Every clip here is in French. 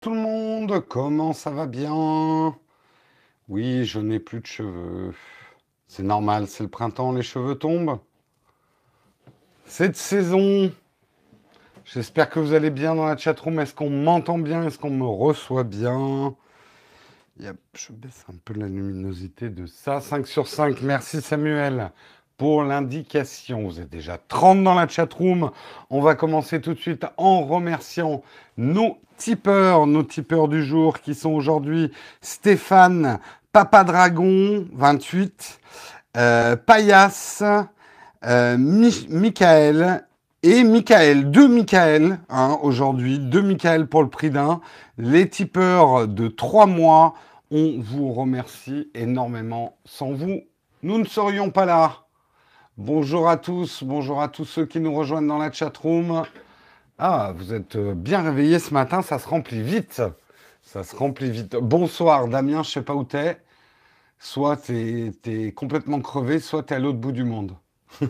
tout le monde, comment ça va bien? Oui, je n'ai plus de cheveux. C'est normal, c'est le printemps, les cheveux tombent. Cette saison, j'espère que vous allez bien dans la chatroom. Est-ce qu'on m'entend bien? Est-ce qu'on me reçoit bien? Je baisse un peu la luminosité de ça. 5 sur 5. Merci Samuel pour l'indication. Vous êtes déjà 30 dans la chatroom. On va commencer tout de suite en remerciant nos tipeurs, nos tipeurs du jour qui sont aujourd'hui Stéphane, Papa Dragon, 28, euh, Payas, euh, Michael et Michael, deux Michael hein, aujourd'hui, deux Michael pour le prix d'un. Les tipeurs de trois mois, on vous remercie énormément. Sans vous, nous ne serions pas là. Bonjour à tous, bonjour à tous ceux qui nous rejoignent dans la chatroom. Ah, vous êtes euh, bien réveillés ce matin, ça se remplit vite. Ça se remplit vite. Bonsoir Damien, je sais pas où t'es. Soit t'es es complètement crevé, soit t'es à l'autre bout du monde.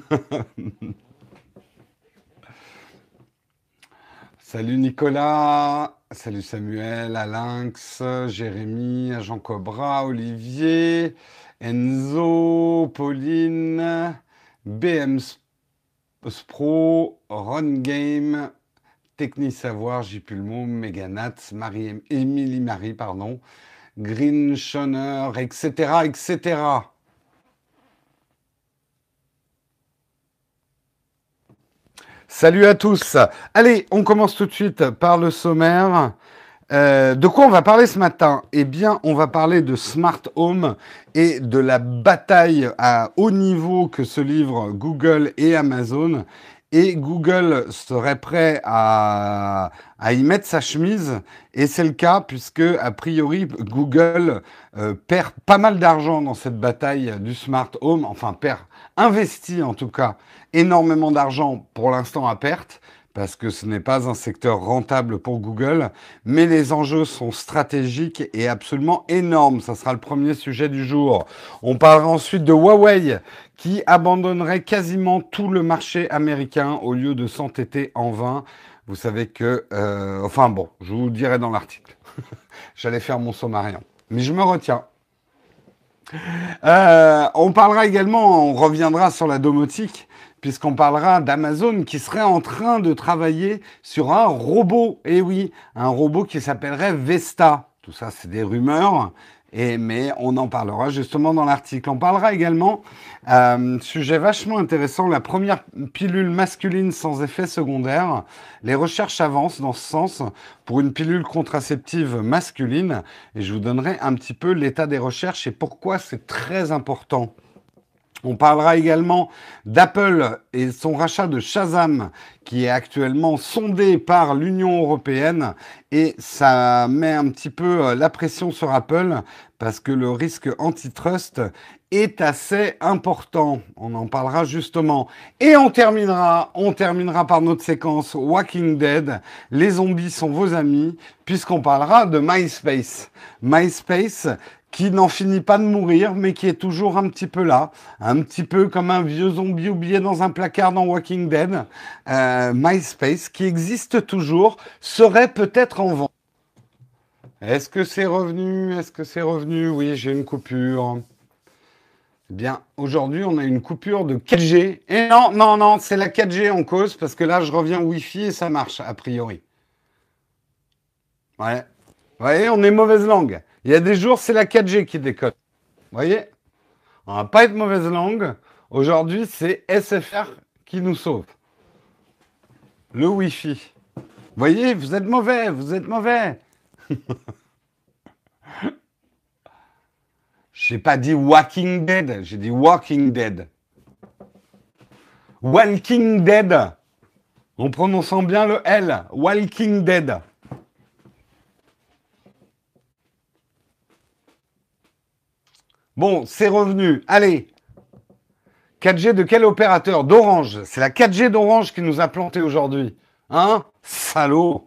salut Nicolas, salut Samuel, Alinx, Jérémy, Jean Cobra, Olivier, Enzo, Pauline, BM Pro, Run Game, Techni Savoir, J. Pulmo, Meganat, Marie, Émilie Marie, pardon, Green Schoner, etc., etc. Salut à tous. Allez, on commence tout de suite par le sommaire. Euh, de quoi on va parler ce matin? Eh bien, on va parler de Smart Home et de la bataille à haut niveau que se livrent Google et Amazon et Google serait prêt à, y mettre sa chemise. Et c'est le cas puisque, a priori, Google euh, perd pas mal d'argent dans cette bataille du smart home. Enfin, perd, investit en tout cas énormément d'argent pour l'instant à perte parce que ce n'est pas un secteur rentable pour Google, mais les enjeux sont stratégiques et absolument énormes. Ça sera le premier sujet du jour. On parlera ensuite de Huawei, qui abandonnerait quasiment tout le marché américain au lieu de s'entêter en vain. Vous savez que... Euh, enfin bon, je vous dirai dans l'article. J'allais faire mon sommarien. Mais je me retiens. Euh, on parlera également, on reviendra sur la domotique puisqu'on parlera d'Amazon qui serait en train de travailler sur un robot. Eh oui, un robot qui s'appellerait Vesta. Tout ça, c'est des rumeurs. Mais on en parlera justement dans l'article. On parlera également, euh, sujet vachement intéressant, la première pilule masculine sans effet secondaire. Les recherches avancent dans ce sens pour une pilule contraceptive masculine. Et je vous donnerai un petit peu l'état des recherches et pourquoi c'est très important. On parlera également d'Apple et son rachat de Shazam qui est actuellement sondé par l'Union européenne et ça met un petit peu euh, la pression sur Apple parce que le risque antitrust est assez important. On en parlera justement. Et on terminera, on terminera par notre séquence Walking Dead. Les zombies sont vos amis puisqu'on parlera de MySpace. MySpace qui n'en finit pas de mourir, mais qui est toujours un petit peu là, un petit peu comme un vieux zombie oublié dans un placard dans Walking Dead. Euh, MySpace, qui existe toujours, serait peut-être en vente. Est-ce que c'est revenu? Est-ce que c'est revenu? Oui, j'ai une coupure. Eh bien, aujourd'hui, on a une coupure de 4G. Et non, non, non, c'est la 4G en cause, parce que là, je reviens Wi-Fi et ça marche, a priori. Ouais. Vous voyez, on est mauvaise langue. Il y a des jours, c'est la 4G qui déconne. Vous voyez? On va pas être mauvaise langue. Aujourd'hui, c'est SFR qui nous sauve. Le Wi-Fi. Vous voyez, vous êtes mauvais, vous êtes mauvais. j'ai pas dit Walking Dead, j'ai dit Walking Dead. Walking Dead. En prononçant bien le L. Walking Dead. Bon, c'est revenu. Allez. 4G de quel opérateur? D'Orange. C'est la 4G d'Orange qui nous a planté aujourd'hui. Hein? Salaud.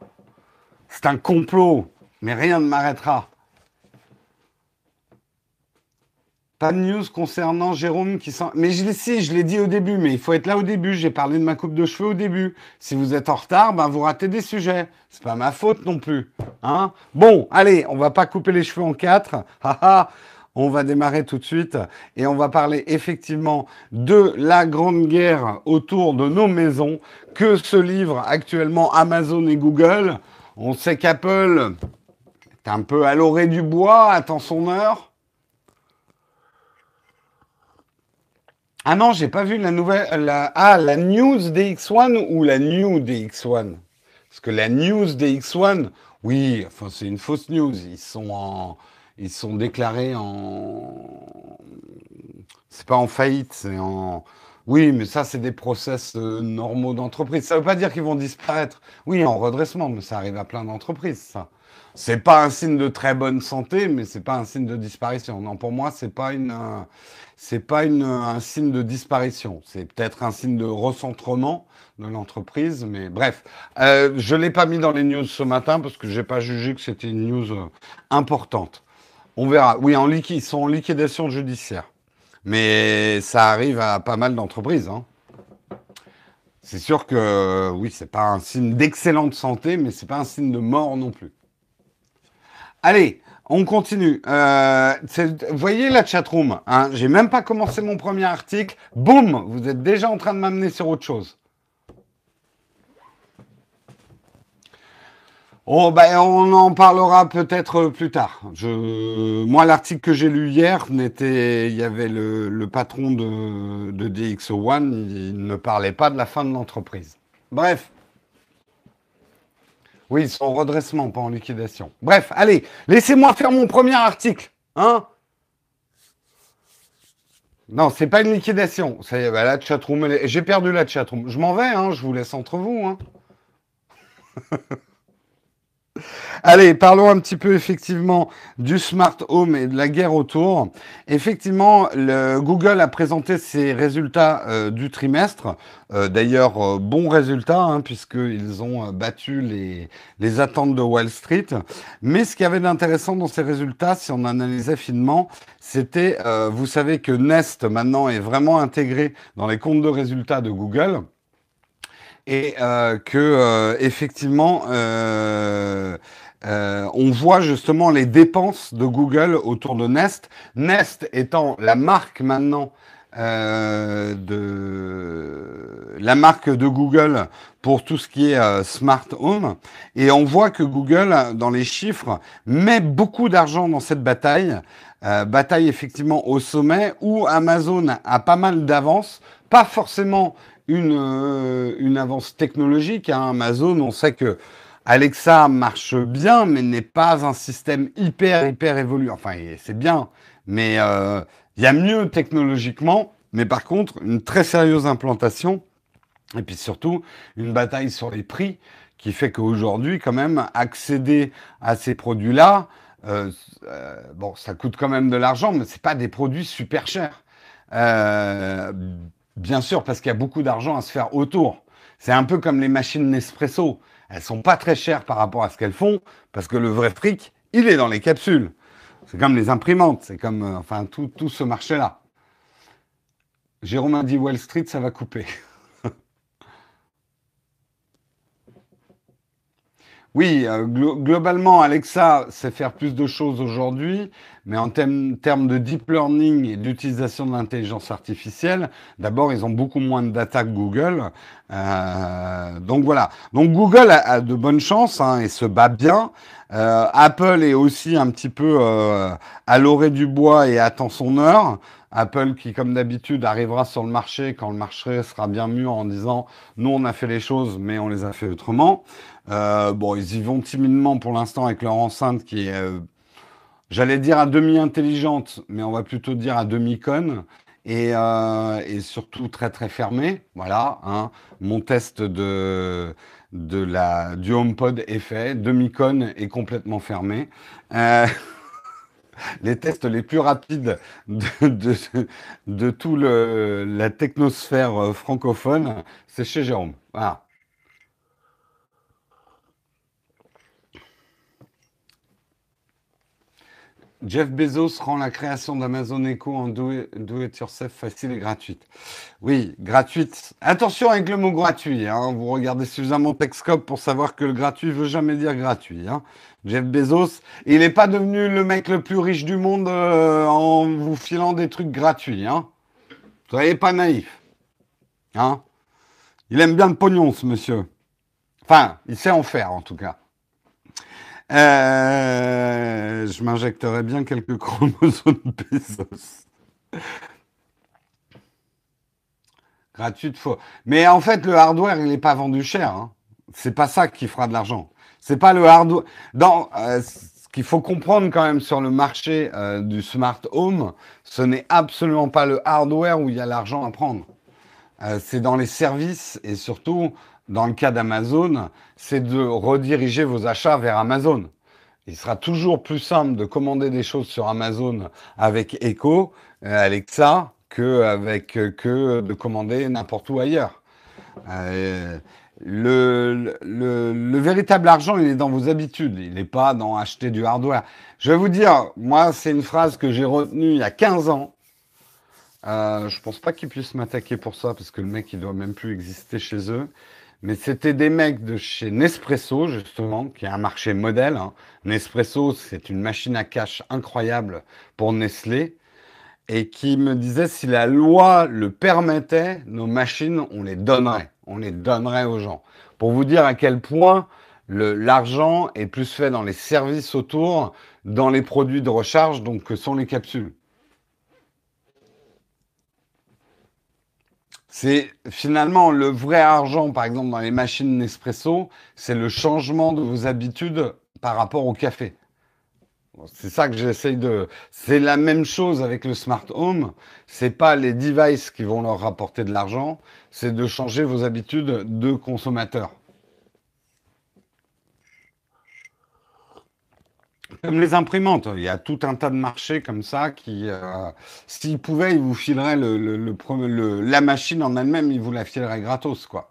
C'est un complot. Mais rien ne m'arrêtera. Pas de news concernant Jérôme qui sent. Mais je si, je l'ai dit au début, mais il faut être là au début. J'ai parlé de ma coupe de cheveux au début. Si vous êtes en retard, ben vous ratez des sujets. C'est pas ma faute non plus. Hein? Bon, allez, on va pas couper les cheveux en quatre. On va démarrer tout de suite et on va parler effectivement de la grande guerre autour de nos maisons que se livrent actuellement Amazon et Google. On sait qu'Apple est un peu à l'orée du bois, attend son heure. Ah non, j'ai pas vu la nouvelle. Ah, la news DX1 ou la new DX1 Parce que la news DX1, oui, enfin, c'est une fausse news. Ils sont en. Ils sont déclarés en. C'est pas en faillite, c'est en. Oui, mais ça, c'est des process euh, normaux d'entreprise. Ça veut pas dire qu'ils vont disparaître. Oui, en redressement, mais ça arrive à plein d'entreprises, ça. C'est pas un signe de très bonne santé, mais c'est pas un signe de disparition. Non, pour moi, c'est pas une. C'est pas une, un signe de disparition, c'est peut-être un signe de recentrement de l'entreprise, mais bref, euh, je l'ai pas mis dans les news ce matin parce que j'ai pas jugé que c'était une news euh, importante. On verra. Oui, en liquide, ils sont en liquidation judiciaire, mais ça arrive à pas mal d'entreprises. Hein. C'est sûr que oui, c'est pas un signe d'excellente santé, mais c'est pas un signe de mort non plus. Allez, on continue. Euh, voyez la chatroom. Hein, J'ai même pas commencé mon premier article. Boum, vous êtes déjà en train de m'amener sur autre chose. Oh, ben, on en parlera peut-être plus tard. Moi, l'article que j'ai lu hier, n'était, il y avait le, patron de, de DxO1, il ne parlait pas de la fin de l'entreprise. Bref. Oui, en redressement, pas en liquidation. Bref, allez, laissez-moi faire mon premier article. Hein non, c'est pas une liquidation. Bah, la. J'ai perdu la chatroom. Je m'en vais, hein, je vous laisse entre vous. Hein. Allez, parlons un petit peu effectivement du smart home et de la guerre autour. Effectivement, le, Google a présenté ses résultats euh, du trimestre. Euh, d'ailleurs, euh, bons résultats, hein, puisqu'ils ont battu les, les attentes de Wall Street. Mais ce qu'il y avait d'intéressant dans ces résultats, si on analysait finement, c'était, vous savez que Nest maintenant est vraiment intégré dans les comptes de résultats de Google et euh, que euh, effectivement euh, on voit justement les dépenses de Google autour de Nest. Nest étant la marque maintenant de la marque de Google pour tout ce qui est smart home. Et on voit que Google dans les chiffres met beaucoup d'argent dans cette bataille. Bataille effectivement au sommet où Amazon a pas mal d'avance. Pas forcément une, euh, une avance technologique. Hein. Amazon, on sait que Alexa marche bien, mais n'est pas un système hyper, hyper évolué. Enfin, c'est bien, mais euh, il y a mieux technologiquement, mais par contre, une très sérieuse implantation, et puis surtout, une bataille sur les prix, qui fait qu'aujourd'hui, quand même, accéder à ces produits-là, euh, bon, ça coûte quand même de l'argent, mais c'est pas des produits super chers. Bien sûr, parce qu'il y a beaucoup d'argent à se faire autour. C'est un peu comme les machines Nespresso. Elles sont pas très chères par rapport à ce qu'elles font, parce que le vrai fric, il est dans les capsules. C'est comme les imprimantes, c'est comme, euh, enfin, tout, tout ce marché-là. Jérôme a dit Wall Street, ça va couper. Oui, euh, globalement, Alexa sait faire plus de choses aujourd'hui, mais en termes de deep learning et d'utilisation de l'intelligence artificielle, d'abord, ils ont beaucoup moins de data que Google. Euh, donc voilà. Donc Google a, de bonnes chances hein, et se bat bien. Euh, Apple est aussi un petit peu à l'orée du bois et attend son heure. Apple qui, comme d'habitude, arrivera sur le marché quand le marché sera bien mûr en disant nous on a fait les choses, mais on les a fait autrement. Euh, bon, ils y vont timidement pour l'instant avec leur enceinte qui est, euh, j'allais dire à demi intelligente, mais on va plutôt dire à demi conne. Et, euh, et surtout très très fermée. Voilà, hein. mon test de, de la, du HomePod est fait, demi-conne est complètement fermé. Euh, les tests les plus rapides de, de, de tout le, la technosphère francophone, c'est chez Jérôme. Voilà. Jeff Bezos rend la création d'Amazon Echo en do it yourself facile et gratuite. Oui, gratuite. Attention avec le mot gratuit. Hein. Vous regardez suffisamment Techscope pour savoir que le gratuit veut jamais dire gratuit. Hein. Jeff Bezos, il n'est pas devenu le mec le plus riche du monde euh, en vous filant des trucs gratuits. Hein. Soyez pas naïf. Hein. Il aime bien le pognon, ce monsieur. Enfin, il sait en faire, en tout cas. Euh, je m'injecterais bien quelques chromosomes Bezos. Gratuite fois. Mais en fait, le hardware, il n'est pas vendu cher. Hein. C'est pas ça qui fera de l'argent. C'est pas le hardware. Dans euh, ce qu'il faut comprendre quand même sur le marché euh, du smart home, ce n'est absolument pas le hardware où il y a l'argent à prendre. c'est dans les services et surtout dans le cas d'Amazon, c'est de rediriger vos achats vers Amazon. Il sera toujours plus simple de commander des choses sur Amazon avec Echo, euh, Alexa, que, avec, euh, que de commander n'importe où ailleurs. Euh, le, le, le, véritable argent, il est dans vos habitudes, il n'est pas dans acheter du hardware. Je vais vous dire, moi, c'est une phrase que j'ai retenue il y a 15 ans. Euh, je pense pas qu'ils puissent m'attaquer pour ça, parce que le mec, il doit même plus exister chez eux. Mais c'était des mecs de chez Nespresso, justement, qui est un marché modèle. Hein. Nespresso, c'est une machine à cash incroyable pour Nestlé. Et qui me disaient, si la loi le permettait, nos machines, on les donnerait. On les donnerait aux gens. Pour vous dire à quel point l'argent est plus fait dans les services autour, dans les produits de recharge, donc que sont les capsules. C'est finalement le vrai argent, par exemple, dans les machines Nespresso, c'est le changement de vos habitudes par rapport au café. C'est ça que j'essaye de. C'est la même chose avec le smart home. C'est pas les devices qui vont leur rapporter de l'argent, c'est de changer vos habitudes de consommateur. Comme les imprimantes, il y a tout un tas de marchés comme ça qui, euh, s'ils pouvaient, ils vous fileraient le, le, la machine en elle-même, ils vous la fileraient gratos, quoi.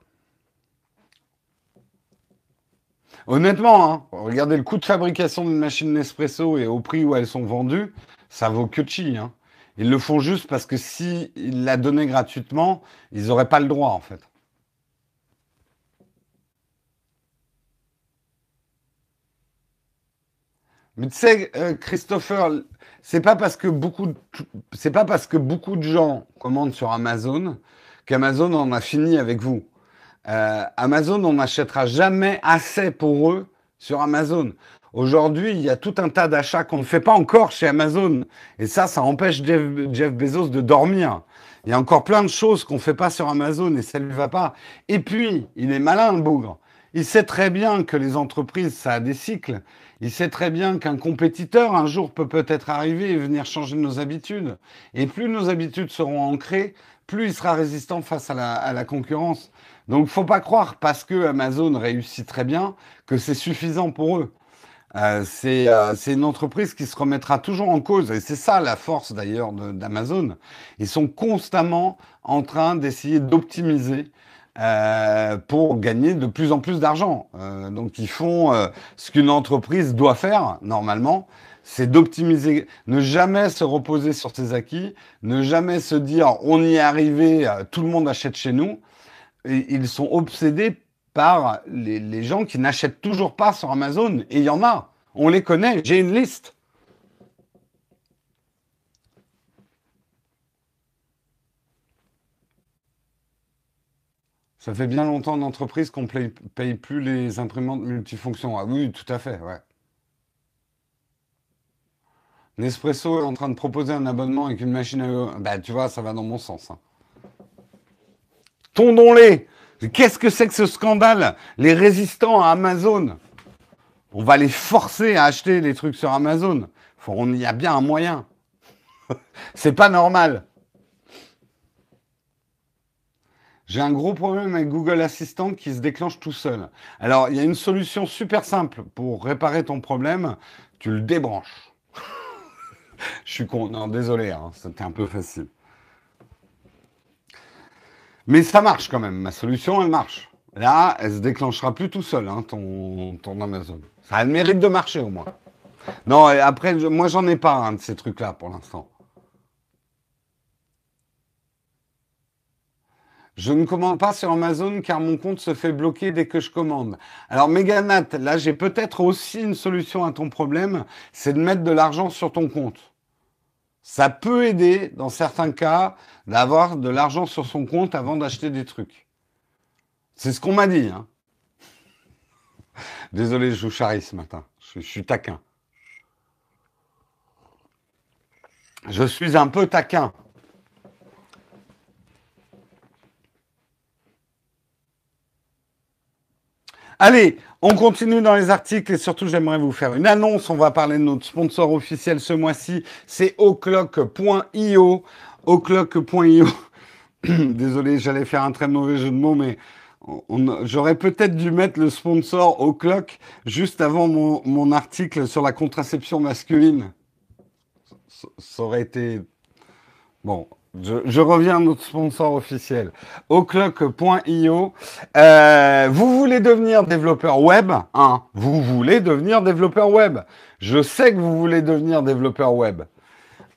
Honnêtement, hein, regardez le coût de fabrication d'une machine Nespresso et au prix où elles sont vendues, ça vaut que chi. Hein. Ils le font juste parce que s'ils la donnaient gratuitement, ils n'auraient pas le droit, en fait. Mais tu sais, euh, Christopher, c'est pas parce que beaucoup, c'est pas parce que beaucoup de gens commandent sur Amazon qu'Amazon en a fini avec vous. Euh, Amazon, on n'achètera jamais assez pour eux sur Amazon. Aujourd'hui, il y a tout un tas d'achats qu'on ne fait pas encore chez Amazon. Et ça, ça empêche Jeff, Jeff Bezos de dormir. Il y a encore plein de choses qu'on ne fait pas sur Amazon et ça ne lui va pas. Et puis, il est malin, le bougre. Il sait très bien que les entreprises, ça a des cycles. Il sait très bien qu'un compétiteur, un jour, peut peut-être arriver et venir changer nos habitudes. Et plus nos habitudes seront ancrées, plus il sera résistant face à la, concurrence. Donc, faut pas croire, parce que Amazon réussit très bien, que c'est suffisant pour eux. Euh, euh, c'est une entreprise qui se remettra toujours en cause. Et c'est ça la force d'ailleurs d'Amazon. Ils sont constamment en train d'essayer d'optimiser euh, pour gagner de plus en plus d'argent. Euh, donc ils font euh, ce qu'une entreprise doit faire normalement, c'est d'optimiser, ne jamais se reposer sur ses acquis, ne jamais se dire on y est arrivé, tout le monde achète chez nous. Ils sont obsédés par les gens qui n'achètent toujours pas sur Amazon. Et il y en a, on les connaît, j'ai une liste. Ça fait bien longtemps d'entreprise qu'on ne paye plus les imprimantes multifonctions. Ah oui, tout à fait, ouais. Nespresso est en train de proposer un abonnement avec une machine à... Bah, tu vois, ça va dans mon sens. Hein. Tondons-les Qu'est-ce que c'est que ce scandale? Les résistants à Amazon. On va les forcer à acheter des trucs sur Amazon. Il y a bien un moyen. c'est pas normal. J'ai un gros problème avec Google Assistant qui se déclenche tout seul. Alors, il y a une solution super simple pour réparer ton problème. Tu le débranches. Je suis con. Non, désolé, hein, c'était un peu facile. Mais ça marche quand même. Ma solution, elle marche. Là, elle se déclenchera plus tout seul, hein, ton, Amazon. Ça a le mérite de marcher au moins. Non, après, moi, j'en ai pas un de ces trucs-là pour l'instant. Je ne commande pas sur Amazon car mon compte se fait bloquer dès que je commande. Alors Meganat, là j'ai peut-être aussi une solution à ton problème, c'est de mettre de l'argent sur ton compte. Ça peut aider dans certains cas d'avoir de l'argent sur son compte avant d'acheter des trucs. C'est ce qu'on m'a dit. Hein. Désolé, je joue charrie ce matin. Je suis taquin. Je suis un peu taquin. Allez, on continue dans les articles et surtout j'aimerais vous faire une annonce. On va parler de notre sponsor officiel ce mois-ci, c'est oclock.io. Oclock.io. Désolé, j'allais faire un très mauvais jeu de mots, mais j'aurais peut-être dû mettre le sponsor Oclock juste avant mon, mon article sur la contraception masculine. Ça aurait été... Bon, je, reviens à notre sponsor officiel, oclock.io. Euh, vous voulez devenir développeur web hein, Vous voulez devenir développeur web Je sais que vous voulez devenir développeur web.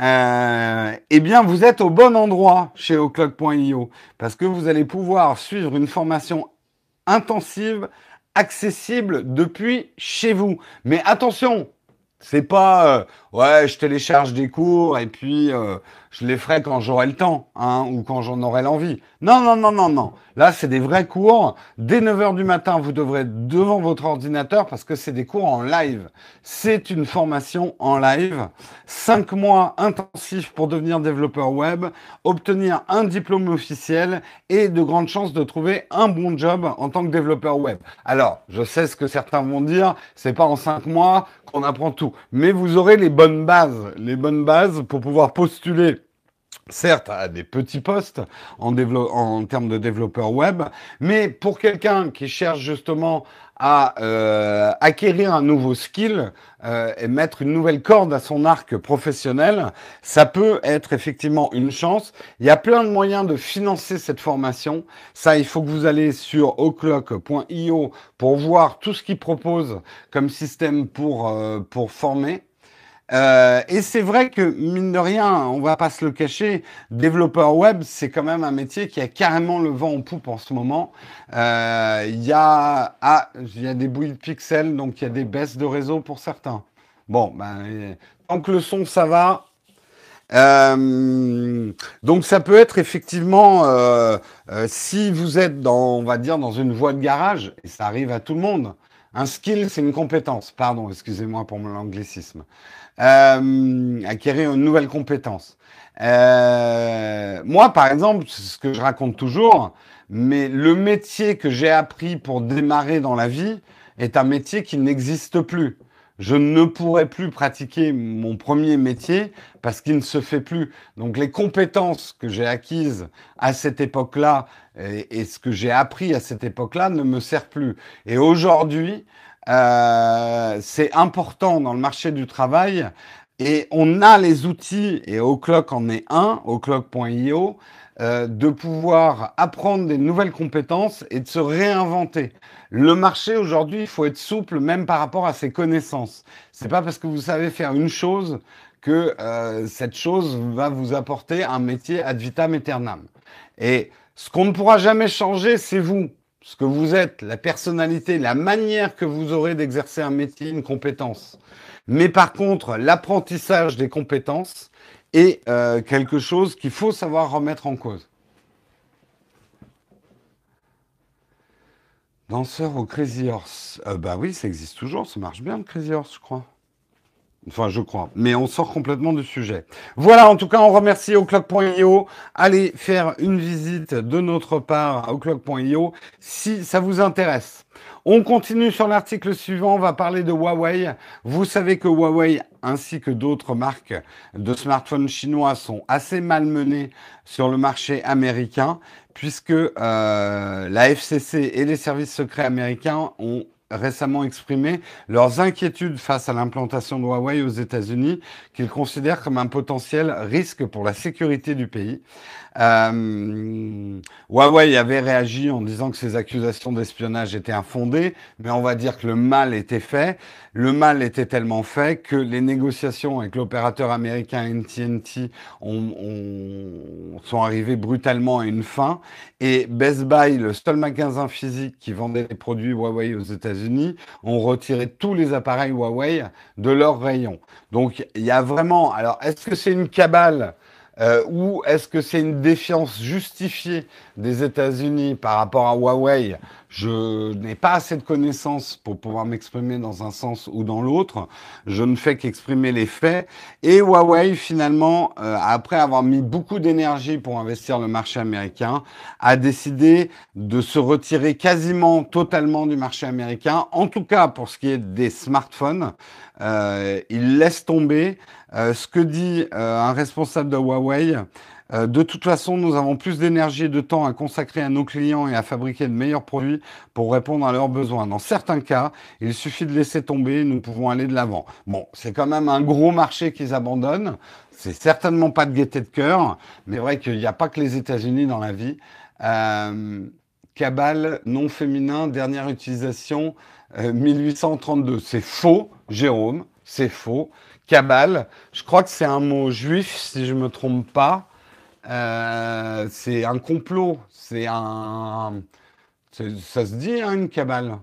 Euh, eh bien, vous êtes au bon endroit chez oclock.io parce que vous allez pouvoir suivre une formation intensive, accessible depuis chez vous. Mais attention, c'est pas euh, ouais, je télécharge des cours et puis je les ferai quand j'aurai le temps, hein, ou quand j'en aurai l'envie. Non, non, non, non, non. Là, c'est des vrais cours. Dès 9h du matin, vous devrez être devant votre ordinateur parce que c'est des cours en live. C'est une formation en live. Cinq mois intensifs pour devenir développeur web, obtenir un diplôme officiel et de grandes chances de trouver un bon job en tant que développeur web. Alors, je sais ce que certains vont dire. C'est pas en cinq mois qu'on apprend tout. Mais vous aurez les bonnes bases. Les bonnes bases pour pouvoir postuler certes à des petits postes en, termes de développeur web, mais pour quelqu'un qui cherche justement à euh, acquérir un nouveau skill euh, et mettre une nouvelle corde à son arc professionnel, ça peut être effectivement une chance. Il y a plein de moyens de financer cette formation. Ça, il faut que vous allez sur oclock.io pour voir tout ce qu'il propose comme système pour, euh, pour former. Euh, et c'est vrai que, mine de rien, on va pas se le cacher, développeur web, c'est quand même un métier qui a carrément le vent en poupe en ce moment. Euh, il y, a, ah, y a des bouilles de pixels, donc il y a des baisses de réseau pour certains. Bon, ben, tant que le son, ça va. Euh, donc ça peut être effectivement, si vous êtes dans, on va dire, dans une voie de garage, et ça arrive à tout le monde, un skill, c'est une compétence. Pardon, excusez-moi pour mon anglicisme euh, acquérir une nouvelle compétence. Euh, moi, par exemple, c'est ce que je raconte toujours, mais le métier que j'ai appris pour démarrer dans la vie est un métier qui n'existe plus. Je ne pourrais plus pratiquer mon premier métier parce qu'il ne se fait plus. Donc les compétences que j'ai acquises à cette époque-là et, ce que j'ai appris à cette époque-là ne me sert plus. Et aujourd'hui, euh, c'est important dans le marché du travail et on a les outils, et Oclock en est un, oclock.io, euh, de pouvoir apprendre des nouvelles compétences et de se réinventer. Le marché aujourd'hui, il faut être souple même par rapport à ses connaissances. C'est pas parce que vous savez faire une chose que euh, cette chose va vous apporter un métier ad vitam aeternam. Et ce qu'on ne pourra jamais changer, c'est vous ce que vous êtes, la personnalité, la manière que vous aurez d'exercer un métier, une compétence. Mais par contre, l'apprentissage des compétences est euh, quelque chose qu'il faut savoir remettre en cause. Danseur au Crazy Horse. Euh, bah oui, ça existe toujours, ça marche bien le Crazy Horse, je crois. Enfin, je crois. Mais on sort complètement du sujet. Voilà, en tout cas, on remercie Oclock.io. Allez faire une visite de notre part à Oclock.io si ça vous intéresse. On continue sur l'article suivant. On va parler de Huawei. Vous savez que Huawei ainsi que d'autres marques de smartphones chinois sont assez malmenées sur le marché américain puisque euh, la FCC et les services secrets américains ont récemment exprimé leurs inquiétudes face à l'implantation de Huawei aux États-Unis, qu'ils considèrent comme un potentiel risque pour la sécurité du pays. Euh, Huawei avait réagi en disant que ces accusations d'espionnage étaient infondées, mais on va dire que le mal était fait. Le mal était tellement fait que les négociations avec l'opérateur américain NTNT ont, ont, sont arrivées brutalement à une fin. Et Best Buy, le seul magasin physique qui vendait les produits Huawei aux États-Unis, ont retiré tous les appareils Huawei de leur rayon. Donc il y a vraiment. Alors, est-ce que c'est une cabale euh, ou est-ce que c'est une défiance justifiée des États-Unis par rapport à Huawei? Je n'ai pas assez de connaissances pour pouvoir m'exprimer dans un sens ou dans l'autre. Je ne fais qu'exprimer les faits. Et Huawei, finalement, euh, après avoir mis beaucoup d'énergie pour investir le marché américain, a décidé de se retirer quasiment totalement du marché américain, en tout cas pour ce qui est des smartphones. Euh, il laisse tomber euh, ce que dit euh, un responsable de Huawei. Euh, de toute façon, nous avons plus d'énergie et de temps à consacrer à nos clients et à fabriquer de meilleurs produits pour répondre à leurs besoins. Dans certains cas, il suffit de laisser tomber, nous pouvons aller de l'avant. Bon, c'est quand même un gros marché qu'ils abandonnent. C'est certainement pas de gaieté de cœur, mais vrai qu'il n'y a pas que les États-Unis dans la vie. Cabal non féminin, dernière utilisation, 1832. C'est faux, Jérôme, c'est faux. Cabal, je crois que c'est un mot juif, si je ne me trompe pas. Euh, c'est un complot, c'est un... Ça se dit, hein, une cabale?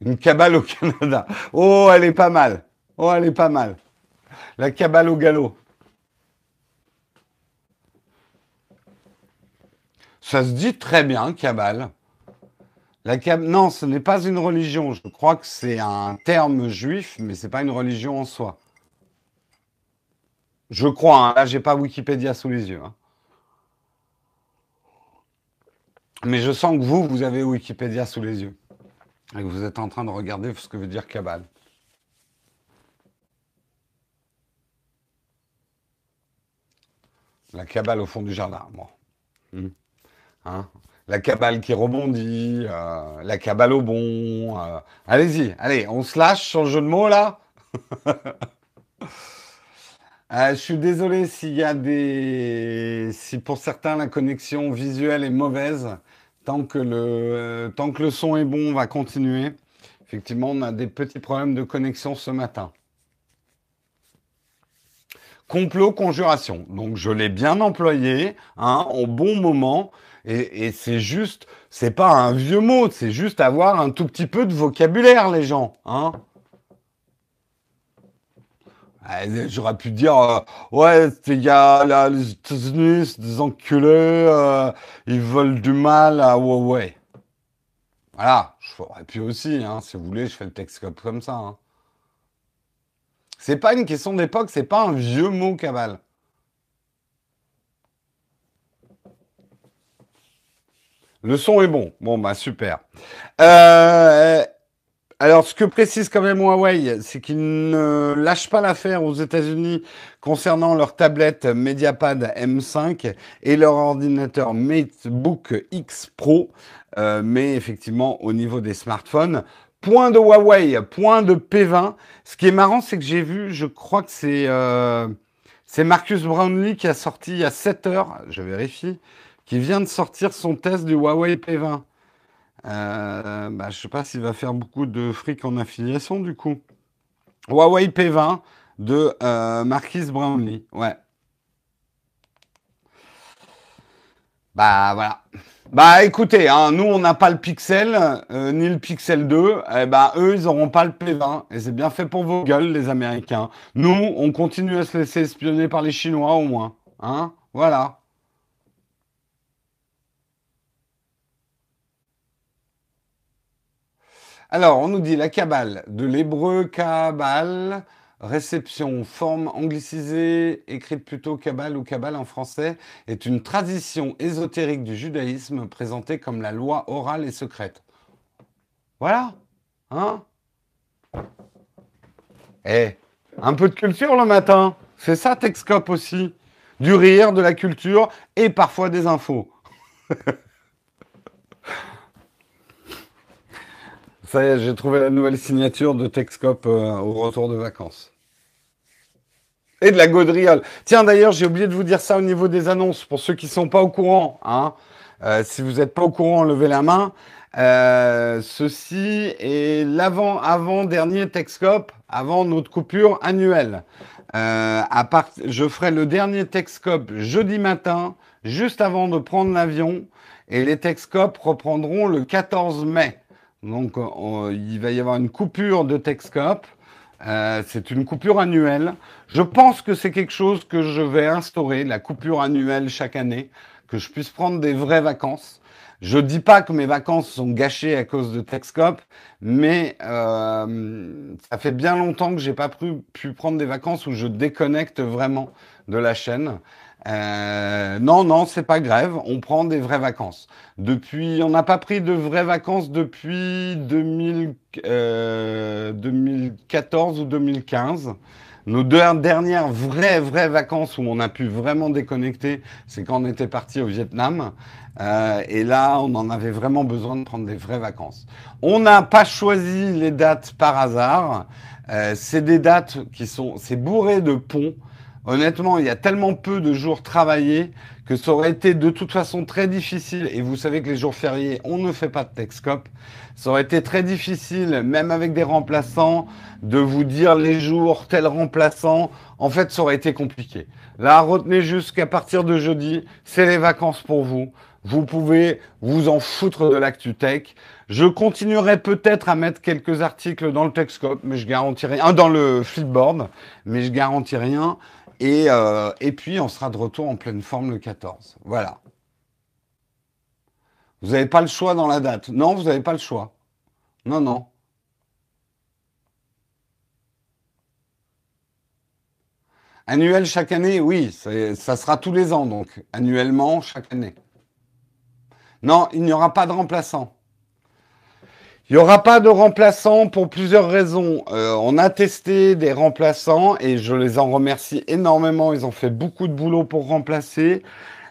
Une cabale au Canada. Oh, elle est pas mal. Oh, elle est pas mal. La cabale au galop. Ça se dit très bien, cabale. La cab... Non, ce n'est pas une religion. Je crois que c'est un terme juif, mais ce n'est pas une religion en soi. Je crois, hein. là j'ai pas Wikipédia sous les yeux. Hein. Mais je sens que vous, vous avez Wikipédia sous les yeux. Et que vous êtes en train de regarder ce que veut dire cabale. La cabale au fond du jardin. Bon. Hmm. Hein la cabale qui rebondit, euh, la cabale au bon. Euh. Allez-y, allez, on se lâche sur le jeu de mots là Euh, je suis désolé s'il y a des. Si pour certains la connexion visuelle est mauvaise, tant que le, tant que le son est bon, on va continuer. Effectivement, on a des petits problèmes de connexion ce matin. Complot, conjuration. Donc je l'ai bien employé, hein, au bon moment. Et, et c'est juste, c'est pas un vieux mot, c'est juste avoir un tout petit peu de vocabulaire, les gens. Hein. J'aurais pu dire, euh, ouais, ces gars là, les États-Unis, des enculés, euh, ils veulent du mal à Huawei. Voilà, j'aurais pu aussi, hein, si vous voulez, je fais le texte comme ça. Hein. C'est pas une question d'époque, c'est pas un vieux mot cabal. Le son est bon. Bon, bah super. Euh, alors, ce que précise quand même Huawei, c'est qu'ils ne lâchent pas l'affaire aux États-Unis concernant leur tablette Mediapad M5 et leur ordinateur MateBook X Pro. Euh, mais effectivement, au niveau des smartphones, point de Huawei, point de P20. Ce qui est marrant, c'est que j'ai vu, je crois que c'est euh, Marcus Brownlee qui a sorti a 7 heures, je vérifie, qui vient de sortir son test du Huawei P20. Euh, bah, je ne sais pas s'il va faire beaucoup de fric en affiliation du coup. Huawei P20 de euh, Marquis Brownlee. Ouais. Bah voilà. Bah écoutez, hein, nous on n'a pas le Pixel, euh, ni le Pixel 2, eh ben eux ils n'auront pas le P20, et c'est bien fait pour vos gueules les Américains. Nous, on continue à se laisser espionner par les Chinois au moins. Hein? Voilà. Alors, on nous dit la cabale, de l'hébreu cabale, réception, forme anglicisée, écrite plutôt cabale ou cabale en français, est une tradition ésotérique du judaïsme présentée comme la loi orale et secrète. Voilà, hein? Eh, un peu de culture le matin, c'est ça Texcope aussi. Du rire, de la culture et parfois des infos. Ça y est, j'ai trouvé la nouvelle signature de Texcop euh, au retour de vacances. Et de la gaudriole. Tiens, d'ailleurs, j'ai oublié de vous dire ça au niveau des annonces. Pour ceux qui ne sont pas au courant, hein, euh, si vous n'êtes pas au courant, levez la main. Euh, ceci est l'avant-avant-dernier Texcop avant notre coupure annuelle. à part, je ferai le dernier Texcop jeudi matin, juste avant de prendre l'avion, et les Texcop reprendront le 14 mai. Donc, il va y avoir une coupure de Texcop. Euh, c'est une coupure annuelle. Je pense que c'est quelque chose que je vais instaurer, la coupure annuelle chaque année, que je puisse prendre des vraies vacances. Je dis pas que mes vacances sont gâchées à cause de Texcop, mais euh, ça fait bien longtemps que j'ai pas pu prendre des vacances où je déconnecte vraiment de la chaîne. Euh, non, non, c'est pas grève. On prend des vraies vacances. Depuis, on n'a pas pris de vraies vacances depuis 2000, euh, 2014 ou 2015. Nos deux dernières vraies, vraies vacances où on a pu vraiment déconnecter, c'est quand on était parti au Vietnam. Euh, et là, on en avait vraiment besoin de prendre des vraies vacances. On n'a pas choisi les dates par hasard. C'est des dates qui sont, c'est bourré de ponts. Honnêtement, il y a tellement peu de jours travaillés que ça aurait été de toute façon très difficile. Et vous savez que les jours fériés, on ne fait pas de Texcop. Ça aurait été très difficile, même avec des remplaçants, de vous dire les jours, tel remplaçant. En fait, ça aurait été compliqué. Là, retenez juste qu'à partir de jeudi, c'est les vacances pour vous. Vous pouvez vous en foutre de l'actu tech. Je continuerai peut-être à mettre quelques articles dans le Texcop, mais je garantis rien. Dans le Flipboard, mais je garantis rien. Et, euh, et puis, on sera de retour en pleine forme le 14. Voilà. Vous n'avez pas le choix dans la date. Non, vous n'avez pas le choix. Non, non. Annuel chaque année, oui, ça sera tous les ans, donc annuellement chaque année. Non, il n'y aura pas de remplaçant. Il n'y aura pas de remplaçants pour plusieurs raisons. Euh, on a testé des remplaçants et je les en remercie énormément. Ils ont fait beaucoup de boulot pour remplacer.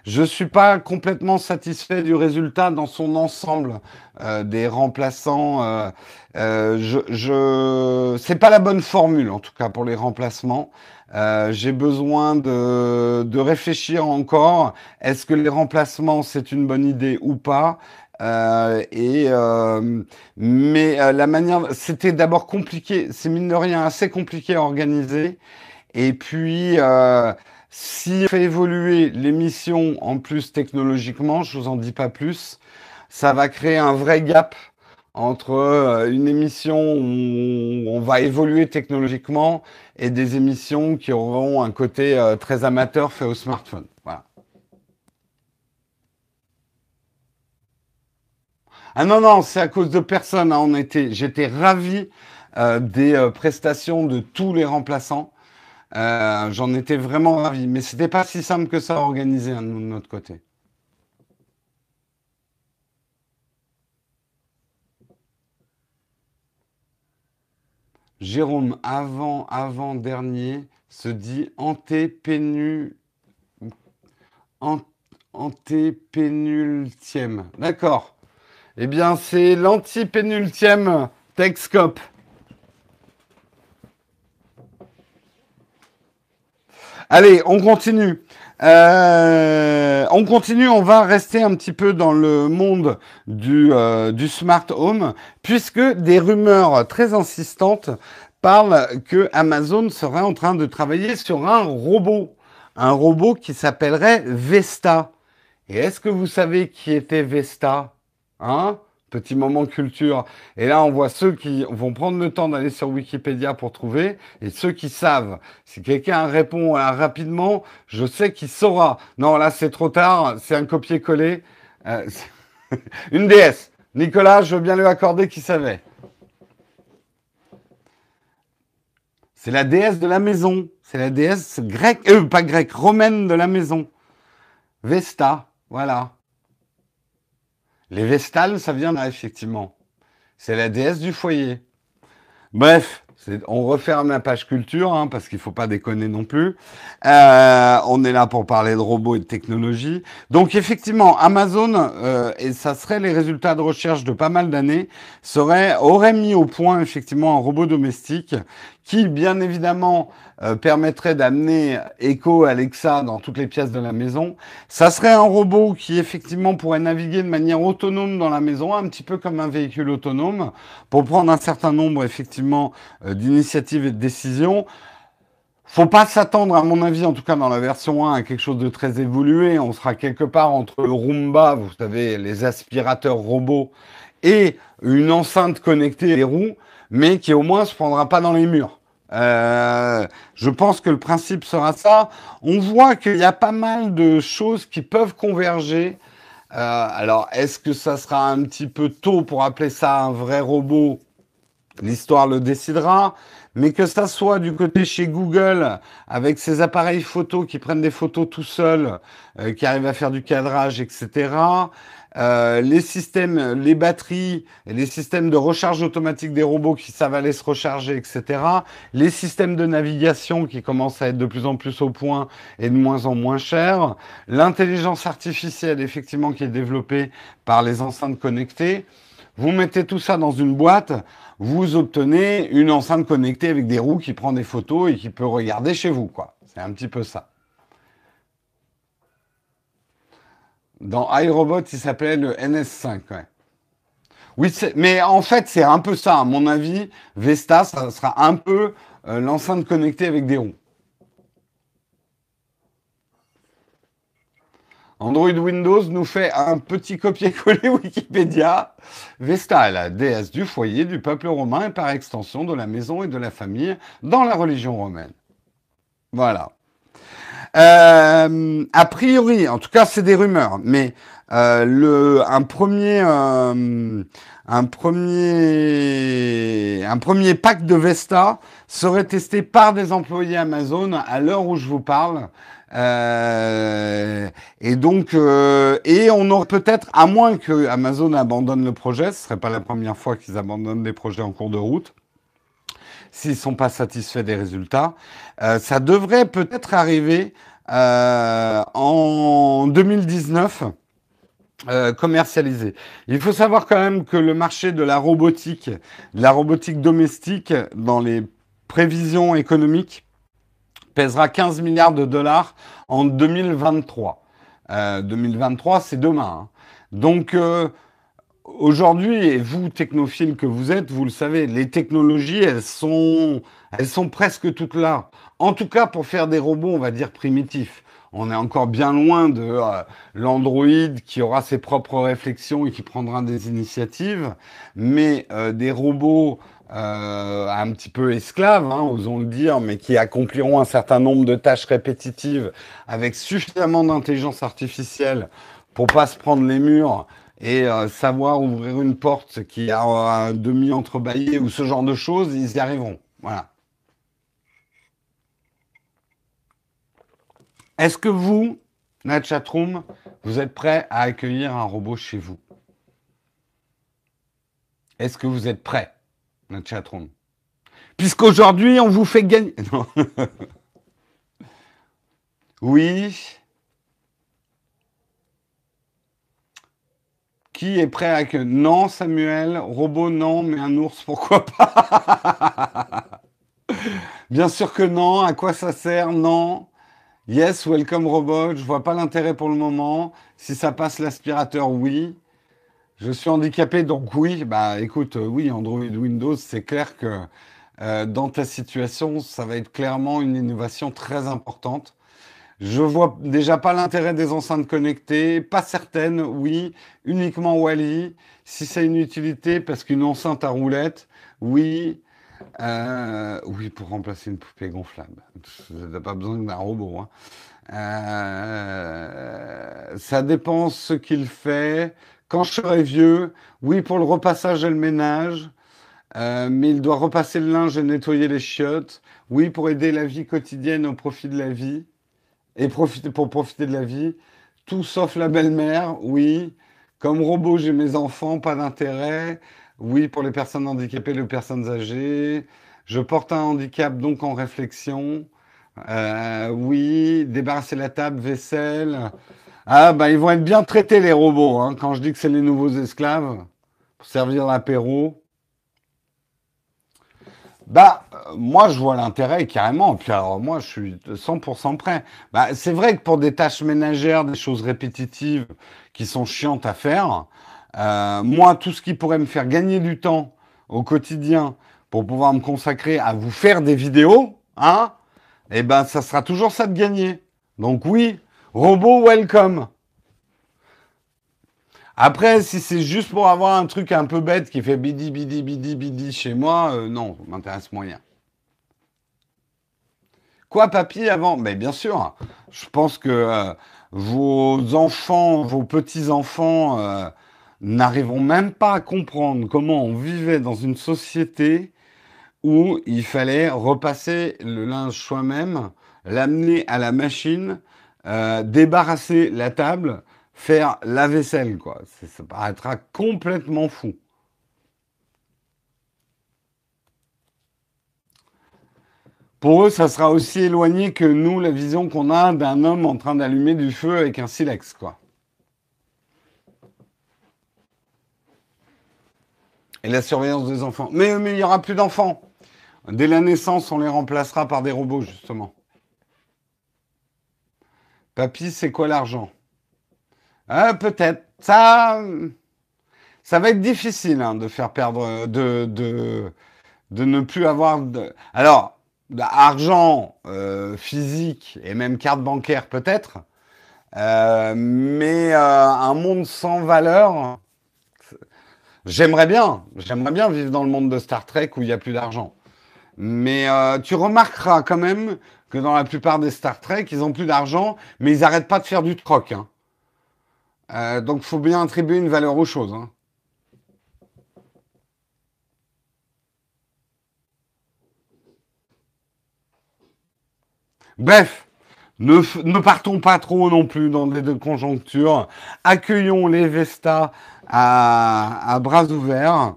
Je ne suis pas complètement satisfait du résultat dans son ensemble euh, des remplaçants. Euh, euh, je, je... c'est pas la bonne formule en tout cas pour les remplacements. J'ai besoin de, de réfléchir encore. Est-ce que les remplacements c'est une bonne idée ou pas? Euh, et euh, mais euh, la manière, c'était d'abord compliqué. C'est mine de rien assez compliqué à organiser. Et puis, euh, si on fait évoluer l'émission en plus technologiquement, je vous en dis pas plus, ça va créer un vrai gap entre euh, une émission où on va évoluer technologiquement et des émissions qui auront un côté très amateur fait au smartphone. Ah non, non, c'est à cause de personne. Hein. On était, j'étais ravi euh, des euh, prestations de tous les remplaçants. Euh, J'en étais vraiment ravi. Mais c'était pas si simple que ça à organiser hein, de notre côté. Jérôme, avant, avant dernier, se dit antépénu, antépénultième. D'accord. Eh bien, c'est l'antipénultième Texcop. Allez, on continue. Euh, on continue, on va rester un petit peu dans le monde du, euh, du smart home, puisque des rumeurs très insistantes parlent que Amazon serait en train de travailler sur un robot, un robot qui s'appellerait Vesta. Et est-ce que vous savez qui était Vesta? Hein Petit moment culture. Et là, on voit ceux qui vont prendre le temps d'aller sur Wikipédia pour trouver et ceux qui savent. Si quelqu'un répond rapidement, je sais qu'il saura. Non, là, c'est trop tard. C'est un copier-coller. Euh, une déesse. Nicolas, je veux bien lui accorder qu'il savait. C'est la déesse de la maison. C'est la déesse grecque, euh, pas grecque, romaine de la maison. Vesta, voilà. Les Vestales, ça vient là, effectivement. C'est la déesse du foyer. Bref, on referme la page culture, hein, parce qu'il faut pas déconner non plus. Euh, on est là pour parler de robots et de technologie. Donc effectivement, Amazon, euh, et ça serait les résultats de recherche de pas mal d'années, aurait mis au point effectivement un robot domestique qui, bien évidemment, euh, permettrait d'amener Echo Alexa dans toutes les pièces de la maison. Ça serait un robot qui, effectivement, pourrait naviguer de manière autonome dans la maison, un petit peu comme un véhicule autonome, pour prendre un certain nombre, effectivement, euh, d'initiatives et de décisions. Faut pas s'attendre, à mon avis, en tout cas dans la version 1, à quelque chose de très évolué. On sera quelque part entre le Roomba, vous savez, les aspirateurs robots, et une enceinte connectée les roues mais qui au moins se prendra pas dans les murs. Euh, je pense que le principe sera ça. On voit qu'il y a pas mal de choses qui peuvent converger. Euh, alors, est-ce que ça sera un petit peu tôt pour appeler ça un vrai robot? L'histoire le décidera. Mais que ça soit du côté chez Google, avec ses appareils photos qui prennent des photos tout seuls, euh, qui arrivent à faire du cadrage, etc. Euh, les systèmes, les batteries, les systèmes de recharge automatique des robots qui savent se recharger, etc. Les systèmes de navigation qui commencent à être de plus en plus au point et de moins en moins chers. L'intelligence artificielle, effectivement, qui est développée par les enceintes connectées. Vous mettez tout ça dans une boîte, vous obtenez une enceinte connectée avec des roues qui prend des photos et qui peut regarder chez vous, quoi. C'est un petit peu ça. Dans iRobot, il s'appelait le NS5, ouais. Oui, mais en fait, c'est un peu ça. À mon avis, Vesta, ça sera un peu euh, l'enceinte connectée avec des roues. Android Windows nous fait un petit copier-coller Wikipédia. Vesta est la déesse du foyer, du peuple romain et par extension de la maison et de la famille dans la religion romaine. Voilà. Euh, a priori, en tout cas, c'est des rumeurs, mais euh, le, un premier, euh, un premier, un premier pack de Vesta serait testé par des employés Amazon à l'heure où je vous parle. Euh, et donc, et on aurait peut-être, à moins que Amazon abandonne le projet, ce serait pas la première fois qu'ils abandonnent des projets en cours de route s'ils sont pas satisfaits des résultats. Euh, ça devrait peut-être arriver euh, en 2019. Euh, commercialisé. Il faut savoir quand même que le marché de la robotique, de la robotique domestique, dans les prévisions économiques, pèsera 15 milliards de dollars en 2023. 2023, c'est demain. Hein. Donc, Aujourd'hui, et vous, technophiles que vous êtes, vous le savez, les technologies, elles sont, elles sont presque toutes là. En tout cas, pour faire des robots, on va dire primitifs. On est encore bien loin de euh, l'Android qui aura ses propres réflexions et qui prendra des initiatives, mais euh, des robots euh, un petit peu esclaves, hein, osons le dire, mais qui accompliront un certain nombre de tâches répétitives avec suffisamment d'intelligence artificielle pour pas se prendre les murs et euh, savoir ouvrir une porte qui a un demi entrebâillé ou ce genre de choses, ils y arriveront. Voilà. Est-ce que vous, notre chatroom, vous êtes prêt à accueillir un robot chez vous? Est-ce que vous êtes prêt, notre chatroom? Puisqu'aujourd'hui, on vous fait gagner. oui. Qui est prêt à que non, Samuel, robot non, mais un ours, pourquoi pas? Bien sûr que non. À quoi ça sert Non? Yes, welcome robot. Je vois pas l'intérêt pour le moment. Si ça passe l'aspirateur, oui. Je suis handicapé, donc oui. Bah, écoute, oui, Android Windows, c'est clair que euh, dans ta situation, ça va être clairement une innovation très importante. Je vois déjà pas l'intérêt des enceintes connectées, pas certaines, oui, uniquement Wally. Si c'est une utilité, parce qu'une enceinte à roulette, oui, euh, oui, pour remplacer une poupée gonflable. n'as pas besoin d'un robot. Hein. Euh, ça dépend ce qu'il fait. Quand je serai vieux, oui, pour le repassage et le ménage. Euh, mais il doit repasser le linge et nettoyer les chiottes. Oui, pour aider la vie quotidienne au profit de la vie et profiter, pour profiter de la vie. Tout sauf la belle-mère, oui. Comme robot, j'ai mes enfants, pas d'intérêt. Oui, pour les personnes handicapées, les personnes âgées. Je porte un handicap, donc en réflexion. Euh, oui, débarrasser la table, vaisselle. Ah, bah, ils vont être bien traités, les robots, hein, quand je dis que c'est les nouveaux esclaves, pour servir l'apéro. Bah, euh, moi, je vois l'intérêt carrément. Puis alors, moi, je suis 100% prêt. Bah, c'est vrai que pour des tâches ménagères, des choses répétitives qui sont chiantes à faire, euh, moi, tout ce qui pourrait me faire gagner du temps au quotidien pour pouvoir me consacrer à vous faire des vidéos, hein, eh ben, ça sera toujours ça de gagner. Donc oui, robot welcome. Après, si c'est juste pour avoir un truc un peu bête qui fait bidi bidi bidi bidi chez moi, euh, non, ça m'intéresse moyen. Quoi, papy, avant? Mais bien sûr, je pense que euh, vos enfants, vos petits-enfants euh, n'arriveront même pas à comprendre comment on vivait dans une société où il fallait repasser le linge soi-même, l'amener à la machine, euh, débarrasser la table, faire la vaisselle, quoi. Ça paraîtra complètement fou. Pour eux, ça sera aussi éloigné que nous, la vision qu'on a d'un homme en train d'allumer du feu avec un silex, quoi. Et la surveillance des enfants. Mais, mais il n'y aura plus d'enfants. Dès la naissance, on les remplacera par des robots, justement. Papy, c'est quoi l'argent? Ah, Peut-être. Ça, ça va être difficile hein, de faire perdre, de, de, de ne plus avoir de. Alors, argent euh, physique et même carte bancaire peut-être, euh, mais euh, un monde sans valeur. J'aimerais bien, j'aimerais bien vivre dans le monde de Star Trek où il n'y a plus d'argent. Mais euh, tu remarqueras quand même que dans la plupart des Star Trek, ils ont plus d'argent, mais ils n'arrêtent pas de faire du troc. Hein. Euh, donc, il faut bien attribuer une valeur aux choses. Hein. Bref, ne, partons pas trop non plus dans les deux conjonctures. Accueillons les Vestas à, bras ouverts,